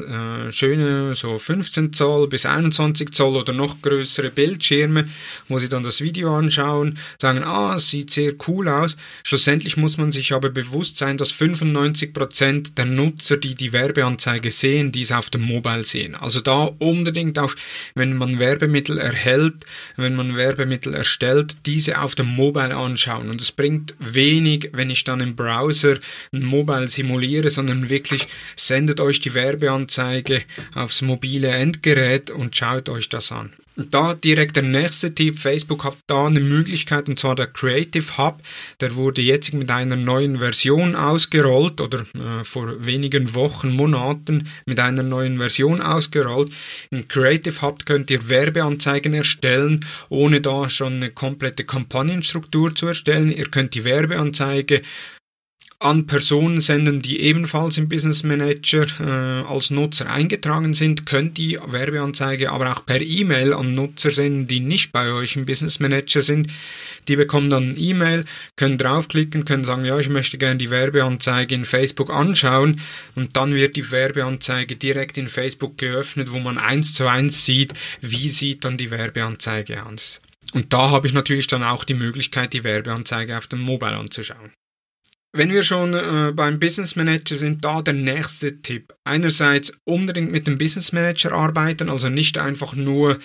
äh, schöne so 15 Zoll bis 21 Zoll oder noch größere Bildschirme, wo sie dann das Video anschauen, sagen, ah, es sieht sehr cool aus. Schlussendlich muss man sich aber bewusst sein, dass 95 Prozent der Nutzer, die die Werbeanzeige sehen, dies auf dem Mobile sehen. Also da unbedingt auch, wenn man Werbemittel erhält, wenn man Werbemittel erstellt, diese diese auf dem Mobile anschauen. Und es bringt wenig, wenn ich dann im Browser ein Mobile simuliere, sondern wirklich sendet euch die Werbeanzeige aufs mobile Endgerät und schaut euch das an. Und da direkt der nächste Tipp. Facebook hat da eine Möglichkeit, und zwar der Creative Hub. Der wurde jetzt mit einer neuen Version ausgerollt oder äh, vor wenigen Wochen, Monaten mit einer neuen Version ausgerollt. Im Creative Hub könnt ihr Werbeanzeigen erstellen, ohne da schon eine komplette Kampagnenstruktur zu erstellen. Ihr könnt die Werbeanzeige an Personen senden, die ebenfalls im Business Manager äh, als Nutzer eingetragen sind, könnt die Werbeanzeige aber auch per E-Mail an Nutzer senden, die nicht bei euch im Business Manager sind. Die bekommen dann E-Mail, können draufklicken, können sagen, ja, ich möchte gerne die Werbeanzeige in Facebook anschauen und dann wird die Werbeanzeige direkt in Facebook geöffnet, wo man eins zu eins sieht, wie sieht dann die Werbeanzeige aus. Und da habe ich natürlich dann auch die Möglichkeit, die Werbeanzeige auf dem Mobile anzuschauen. Wenn wir schon äh, beim Business Manager sind, da der nächste Tipp. Einerseits unbedingt mit dem Business Manager arbeiten, also nicht einfach nur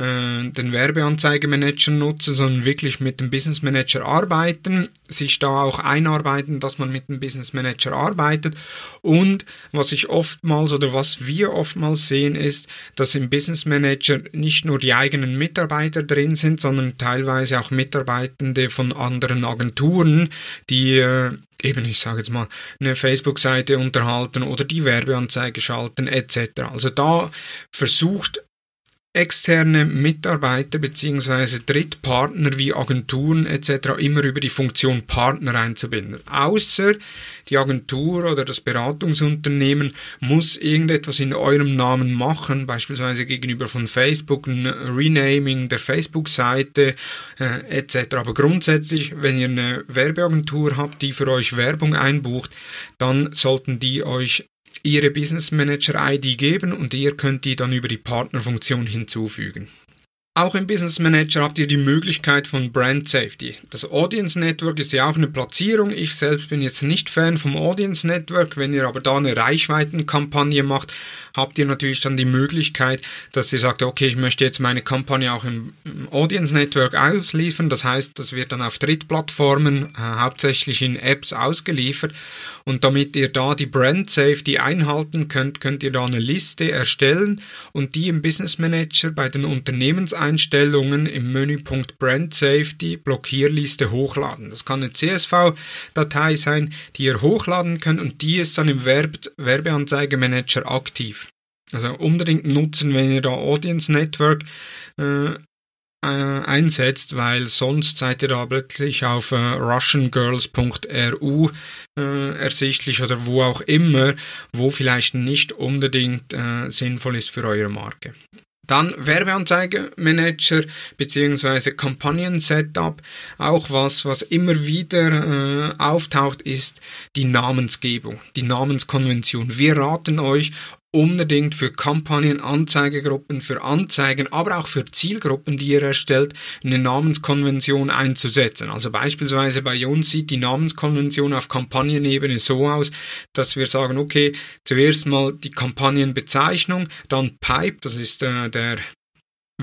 den Werbeanzeigemanager nutzen, sondern wirklich mit dem Business Manager arbeiten, sich da auch einarbeiten, dass man mit dem Business Manager arbeitet. Und was ich oftmals oder was wir oftmals sehen, ist, dass im Business Manager nicht nur die eigenen Mitarbeiter drin sind, sondern teilweise auch Mitarbeitende von anderen Agenturen, die äh, eben, ich sage jetzt mal, eine Facebook-Seite unterhalten oder die Werbeanzeige schalten etc. Also da versucht externe Mitarbeiter bzw. Drittpartner wie Agenturen etc. immer über die Funktion Partner einzubinden. Außer die Agentur oder das Beratungsunternehmen muss irgendetwas in eurem Namen machen, beispielsweise gegenüber von Facebook, ein Renaming der Facebook-Seite äh, etc. Aber grundsätzlich, wenn ihr eine Werbeagentur habt, die für euch Werbung einbucht, dann sollten die euch Ihre Business Manager ID geben und ihr könnt die dann über die Partnerfunktion hinzufügen. Auch im Business Manager habt ihr die Möglichkeit von Brand Safety. Das Audience Network ist ja auch eine Platzierung. Ich selbst bin jetzt nicht Fan vom Audience Network. Wenn ihr aber da eine Reichweitenkampagne macht, habt ihr natürlich dann die Möglichkeit, dass ihr sagt, okay, ich möchte jetzt meine Kampagne auch im, Audience Network ausliefern. Das heißt, das wird dann auf Drittplattformen, äh, hauptsächlich in Apps ausgeliefert. Und damit ihr da die Brand Safety einhalten könnt, könnt ihr da eine Liste erstellen und die im Business Manager bei den Unternehmenseinstellungen im Menüpunkt Brand Safety Blockierliste hochladen. Das kann eine CSV-Datei sein, die ihr hochladen könnt und die ist dann im Werbe Werbeanzeigemanager aktiv. Also unbedingt nutzen, wenn ihr da Audience Network äh, äh, einsetzt, weil sonst seid ihr da plötzlich auf äh, russiangirls.ru äh, ersichtlich oder wo auch immer, wo vielleicht nicht unbedingt äh, sinnvoll ist für eure Marke. Dann Werbeanzeigemanager bzw. Kampagnen-Setup. Auch was, was immer wieder äh, auftaucht, ist die Namensgebung, die Namenskonvention. Wir raten euch, unbedingt für Kampagnen, Anzeigegruppen, für Anzeigen, aber auch für Zielgruppen, die ihr erstellt, eine Namenskonvention einzusetzen. Also beispielsweise bei uns sieht die Namenskonvention auf Kampagnenebene so aus, dass wir sagen, okay, zuerst mal die Kampagnenbezeichnung, dann Pipe, das ist äh, der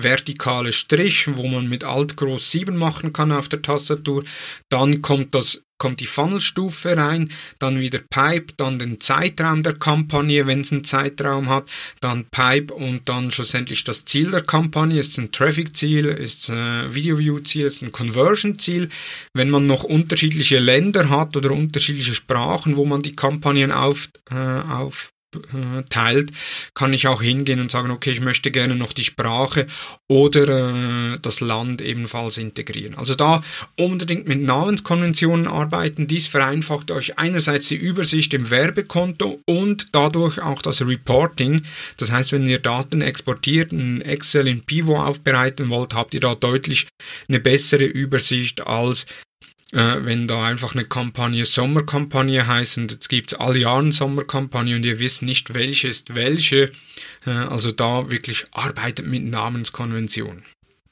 vertikale Strich, wo man mit Alt Groß 7 machen kann auf der Tastatur. Dann kommt das kommt die Funnelstufe rein, dann wieder Pipe, dann den Zeitraum der Kampagne, wenn es einen Zeitraum hat, dann Pipe und dann schlussendlich das Ziel der Kampagne, ist ein Traffic-Ziel, ist ein Video-View-Ziel, ist ein Conversion-Ziel. Wenn man noch unterschiedliche Länder hat oder unterschiedliche Sprachen, wo man die Kampagnen auf, äh, auf teilt, kann ich auch hingehen und sagen, okay, ich möchte gerne noch die Sprache oder äh, das Land ebenfalls integrieren. Also da unbedingt mit Namenskonventionen arbeiten. Dies vereinfacht euch einerseits die Übersicht im Werbekonto und dadurch auch das Reporting. Das heißt, wenn ihr Daten exportiert, in Excel, in Pivo aufbereiten wollt, habt ihr da deutlich eine bessere Übersicht als äh, wenn da einfach eine Kampagne Sommerkampagne heißt und jetzt gibt es alle Jahre Sommerkampagne und ihr wisst nicht, welche ist welche. Äh, also da wirklich arbeitet mit Namenskonvention.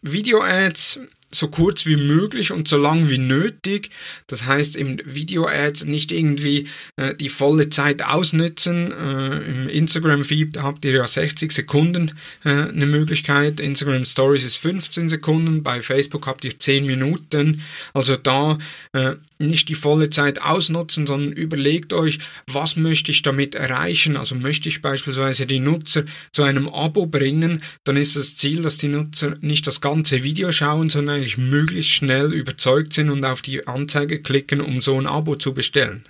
Video-Ads so kurz wie möglich und so lang wie nötig. Das heißt, im Video-Ads nicht irgendwie äh, die volle Zeit ausnutzen. Äh, Im Instagram-Feed habt ihr ja 60 Sekunden äh, eine Möglichkeit. Instagram Stories ist 15 Sekunden. Bei Facebook habt ihr 10 Minuten. Also da äh, nicht die volle Zeit ausnutzen, sondern überlegt euch, was möchte ich damit erreichen. Also möchte ich beispielsweise die Nutzer zu einem Abo bringen, dann ist das Ziel, dass die Nutzer nicht das ganze Video schauen, sondern eigentlich möglichst schnell überzeugt sind und auf die Anzeige klicken, um so ein Abo zu bestellen.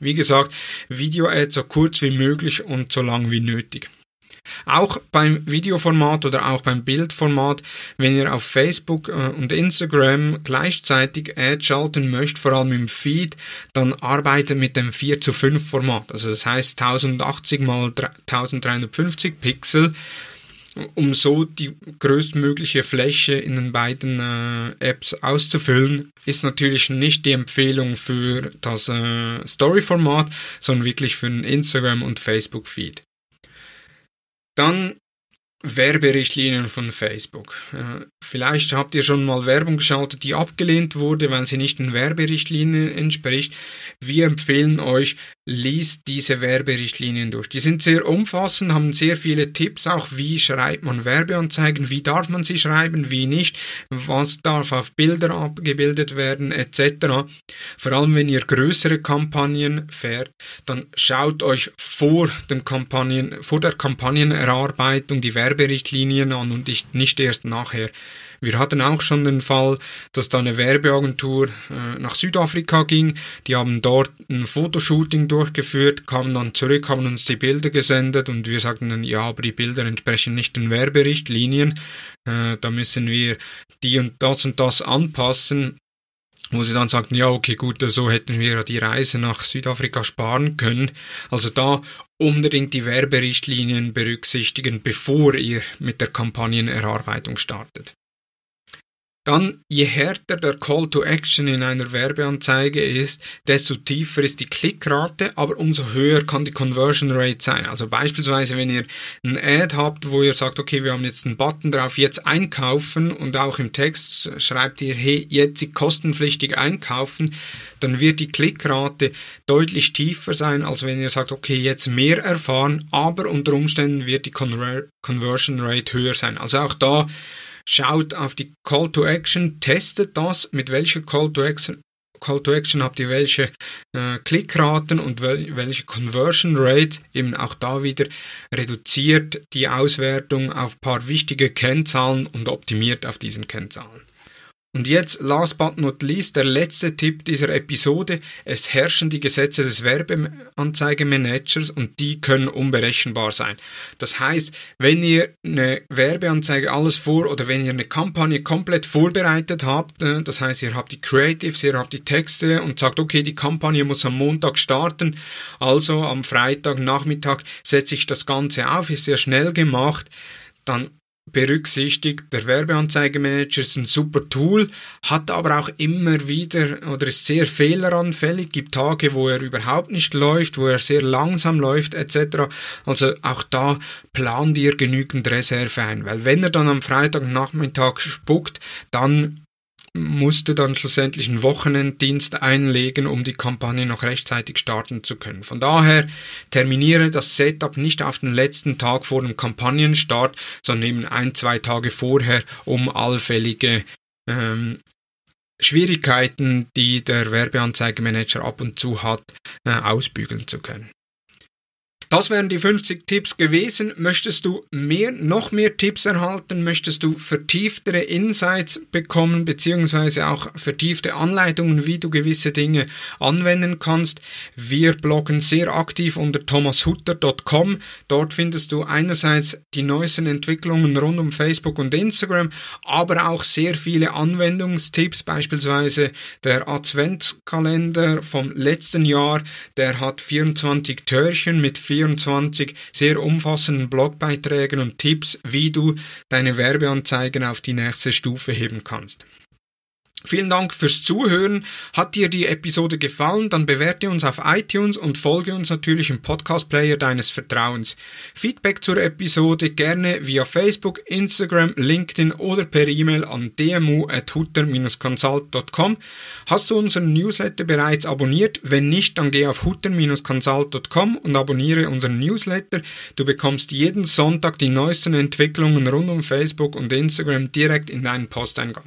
Wie gesagt, Video-Ads so kurz wie möglich und so lang wie nötig. Auch beim Videoformat oder auch beim Bildformat, wenn ihr auf Facebook äh, und Instagram gleichzeitig Ads schalten möchtet, vor allem im Feed, dann arbeitet mit dem 4 zu 5 Format. Also das heißt 1080 mal 1350 Pixel um so die größtmögliche Fläche in den beiden äh, Apps auszufüllen, ist natürlich nicht die Empfehlung für das äh, Story-Format, sondern wirklich für den Instagram- und Facebook-Feed. Dann Werberichtlinien von Facebook. Äh, vielleicht habt ihr schon mal Werbung geschaltet, die abgelehnt wurde, weil sie nicht den Werberichtlinien entspricht. Wir empfehlen euch, liest diese Werberichtlinien durch. Die sind sehr umfassend, haben sehr viele Tipps, auch wie schreibt man Werbeanzeigen, wie darf man sie schreiben, wie nicht, was darf auf Bilder abgebildet werden, etc. Vor allem, wenn ihr größere Kampagnen fährt, dann schaut euch vor dem Kampagnen, vor der Kampagnenerarbeitung die Werberichtlinien an und nicht erst nachher. Wir hatten auch schon den Fall, dass da eine Werbeagentur äh, nach Südafrika ging. Die haben dort ein Fotoshooting durchgeführt, kamen dann zurück, haben uns die Bilder gesendet und wir sagten dann, ja, aber die Bilder entsprechen nicht den Werberichtlinien. Äh, da müssen wir die und das und das anpassen wo sie dann sagten, ja, okay, gut, so hätten wir die Reise nach Südafrika sparen können. Also da unbedingt die Werberichtlinien berücksichtigen, bevor ihr mit der Kampagnenerarbeitung startet. Dann, je härter der Call to Action in einer Werbeanzeige ist, desto tiefer ist die Klickrate, aber umso höher kann die Conversion Rate sein. Also beispielsweise, wenn ihr ein Ad habt, wo ihr sagt, okay, wir haben jetzt einen Button drauf, jetzt einkaufen und auch im Text schreibt ihr, hey, jetzt kostenpflichtig einkaufen, dann wird die Klickrate deutlich tiefer sein, als wenn ihr sagt, okay, jetzt mehr erfahren, aber unter Umständen wird die Conver Conversion Rate höher sein. Also auch da schaut auf die Call to Action, testet das, mit welcher Call to Action, Call to Action habt ihr welche äh, Klickraten und wel welche Conversion Rate, eben auch da wieder reduziert die Auswertung auf paar wichtige Kennzahlen und optimiert auf diesen Kennzahlen. Und jetzt, last but not least, der letzte Tipp dieser Episode. Es herrschen die Gesetze des Werbeanzeigemanagers und die können unberechenbar sein. Das heißt, wenn ihr eine Werbeanzeige alles vor oder wenn ihr eine Kampagne komplett vorbereitet habt, äh, das heißt, ihr habt die Creatives, ihr habt die Texte und sagt, okay, die Kampagne muss am Montag starten, also am Freitagnachmittag setze ich das Ganze auf, ist sehr schnell gemacht, dann berücksichtigt. Der Werbeanzeigemanager ist ein super Tool, hat aber auch immer wieder oder ist sehr fehleranfällig, gibt Tage, wo er überhaupt nicht läuft, wo er sehr langsam läuft etc. Also auch da plan dir genügend Reserve ein, weil wenn er dann am Freitagnachmittag spuckt, dann musste dann schlussendlich einen Wochenenddienst einlegen, um die Kampagne noch rechtzeitig starten zu können. Von daher terminiere das Setup nicht auf den letzten Tag vor dem Kampagnenstart, sondern eben ein, zwei Tage vorher, um allfällige ähm, Schwierigkeiten, die der Werbeanzeigemanager ab und zu hat, äh, ausbügeln zu können. Das wären die 50 Tipps gewesen. Möchtest du mehr, noch mehr Tipps erhalten? Möchtest du vertieftere Insights bekommen, beziehungsweise auch vertiefte Anleitungen, wie du gewisse Dinge anwenden kannst? Wir bloggen sehr aktiv unter thomashutter.com. Dort findest du einerseits die neuesten Entwicklungen rund um Facebook und Instagram, aber auch sehr viele Anwendungstipps, beispielsweise der Adventskalender vom letzten Jahr, der hat 24 Türchen mit 4 24 sehr umfassenden Blogbeiträgen und Tipps, wie du deine Werbeanzeigen auf die nächste Stufe heben kannst. Vielen Dank fürs Zuhören. Hat dir die Episode gefallen, dann bewerte uns auf iTunes und folge uns natürlich im Podcast-Player deines Vertrauens. Feedback zur Episode gerne via Facebook, Instagram, LinkedIn oder per E-Mail an dmu.hutter-consult.com. Hast du unseren Newsletter bereits abonniert? Wenn nicht, dann geh auf hutter-consult.com und abonniere unseren Newsletter. Du bekommst jeden Sonntag die neuesten Entwicklungen rund um Facebook und Instagram direkt in deinen Posteingang.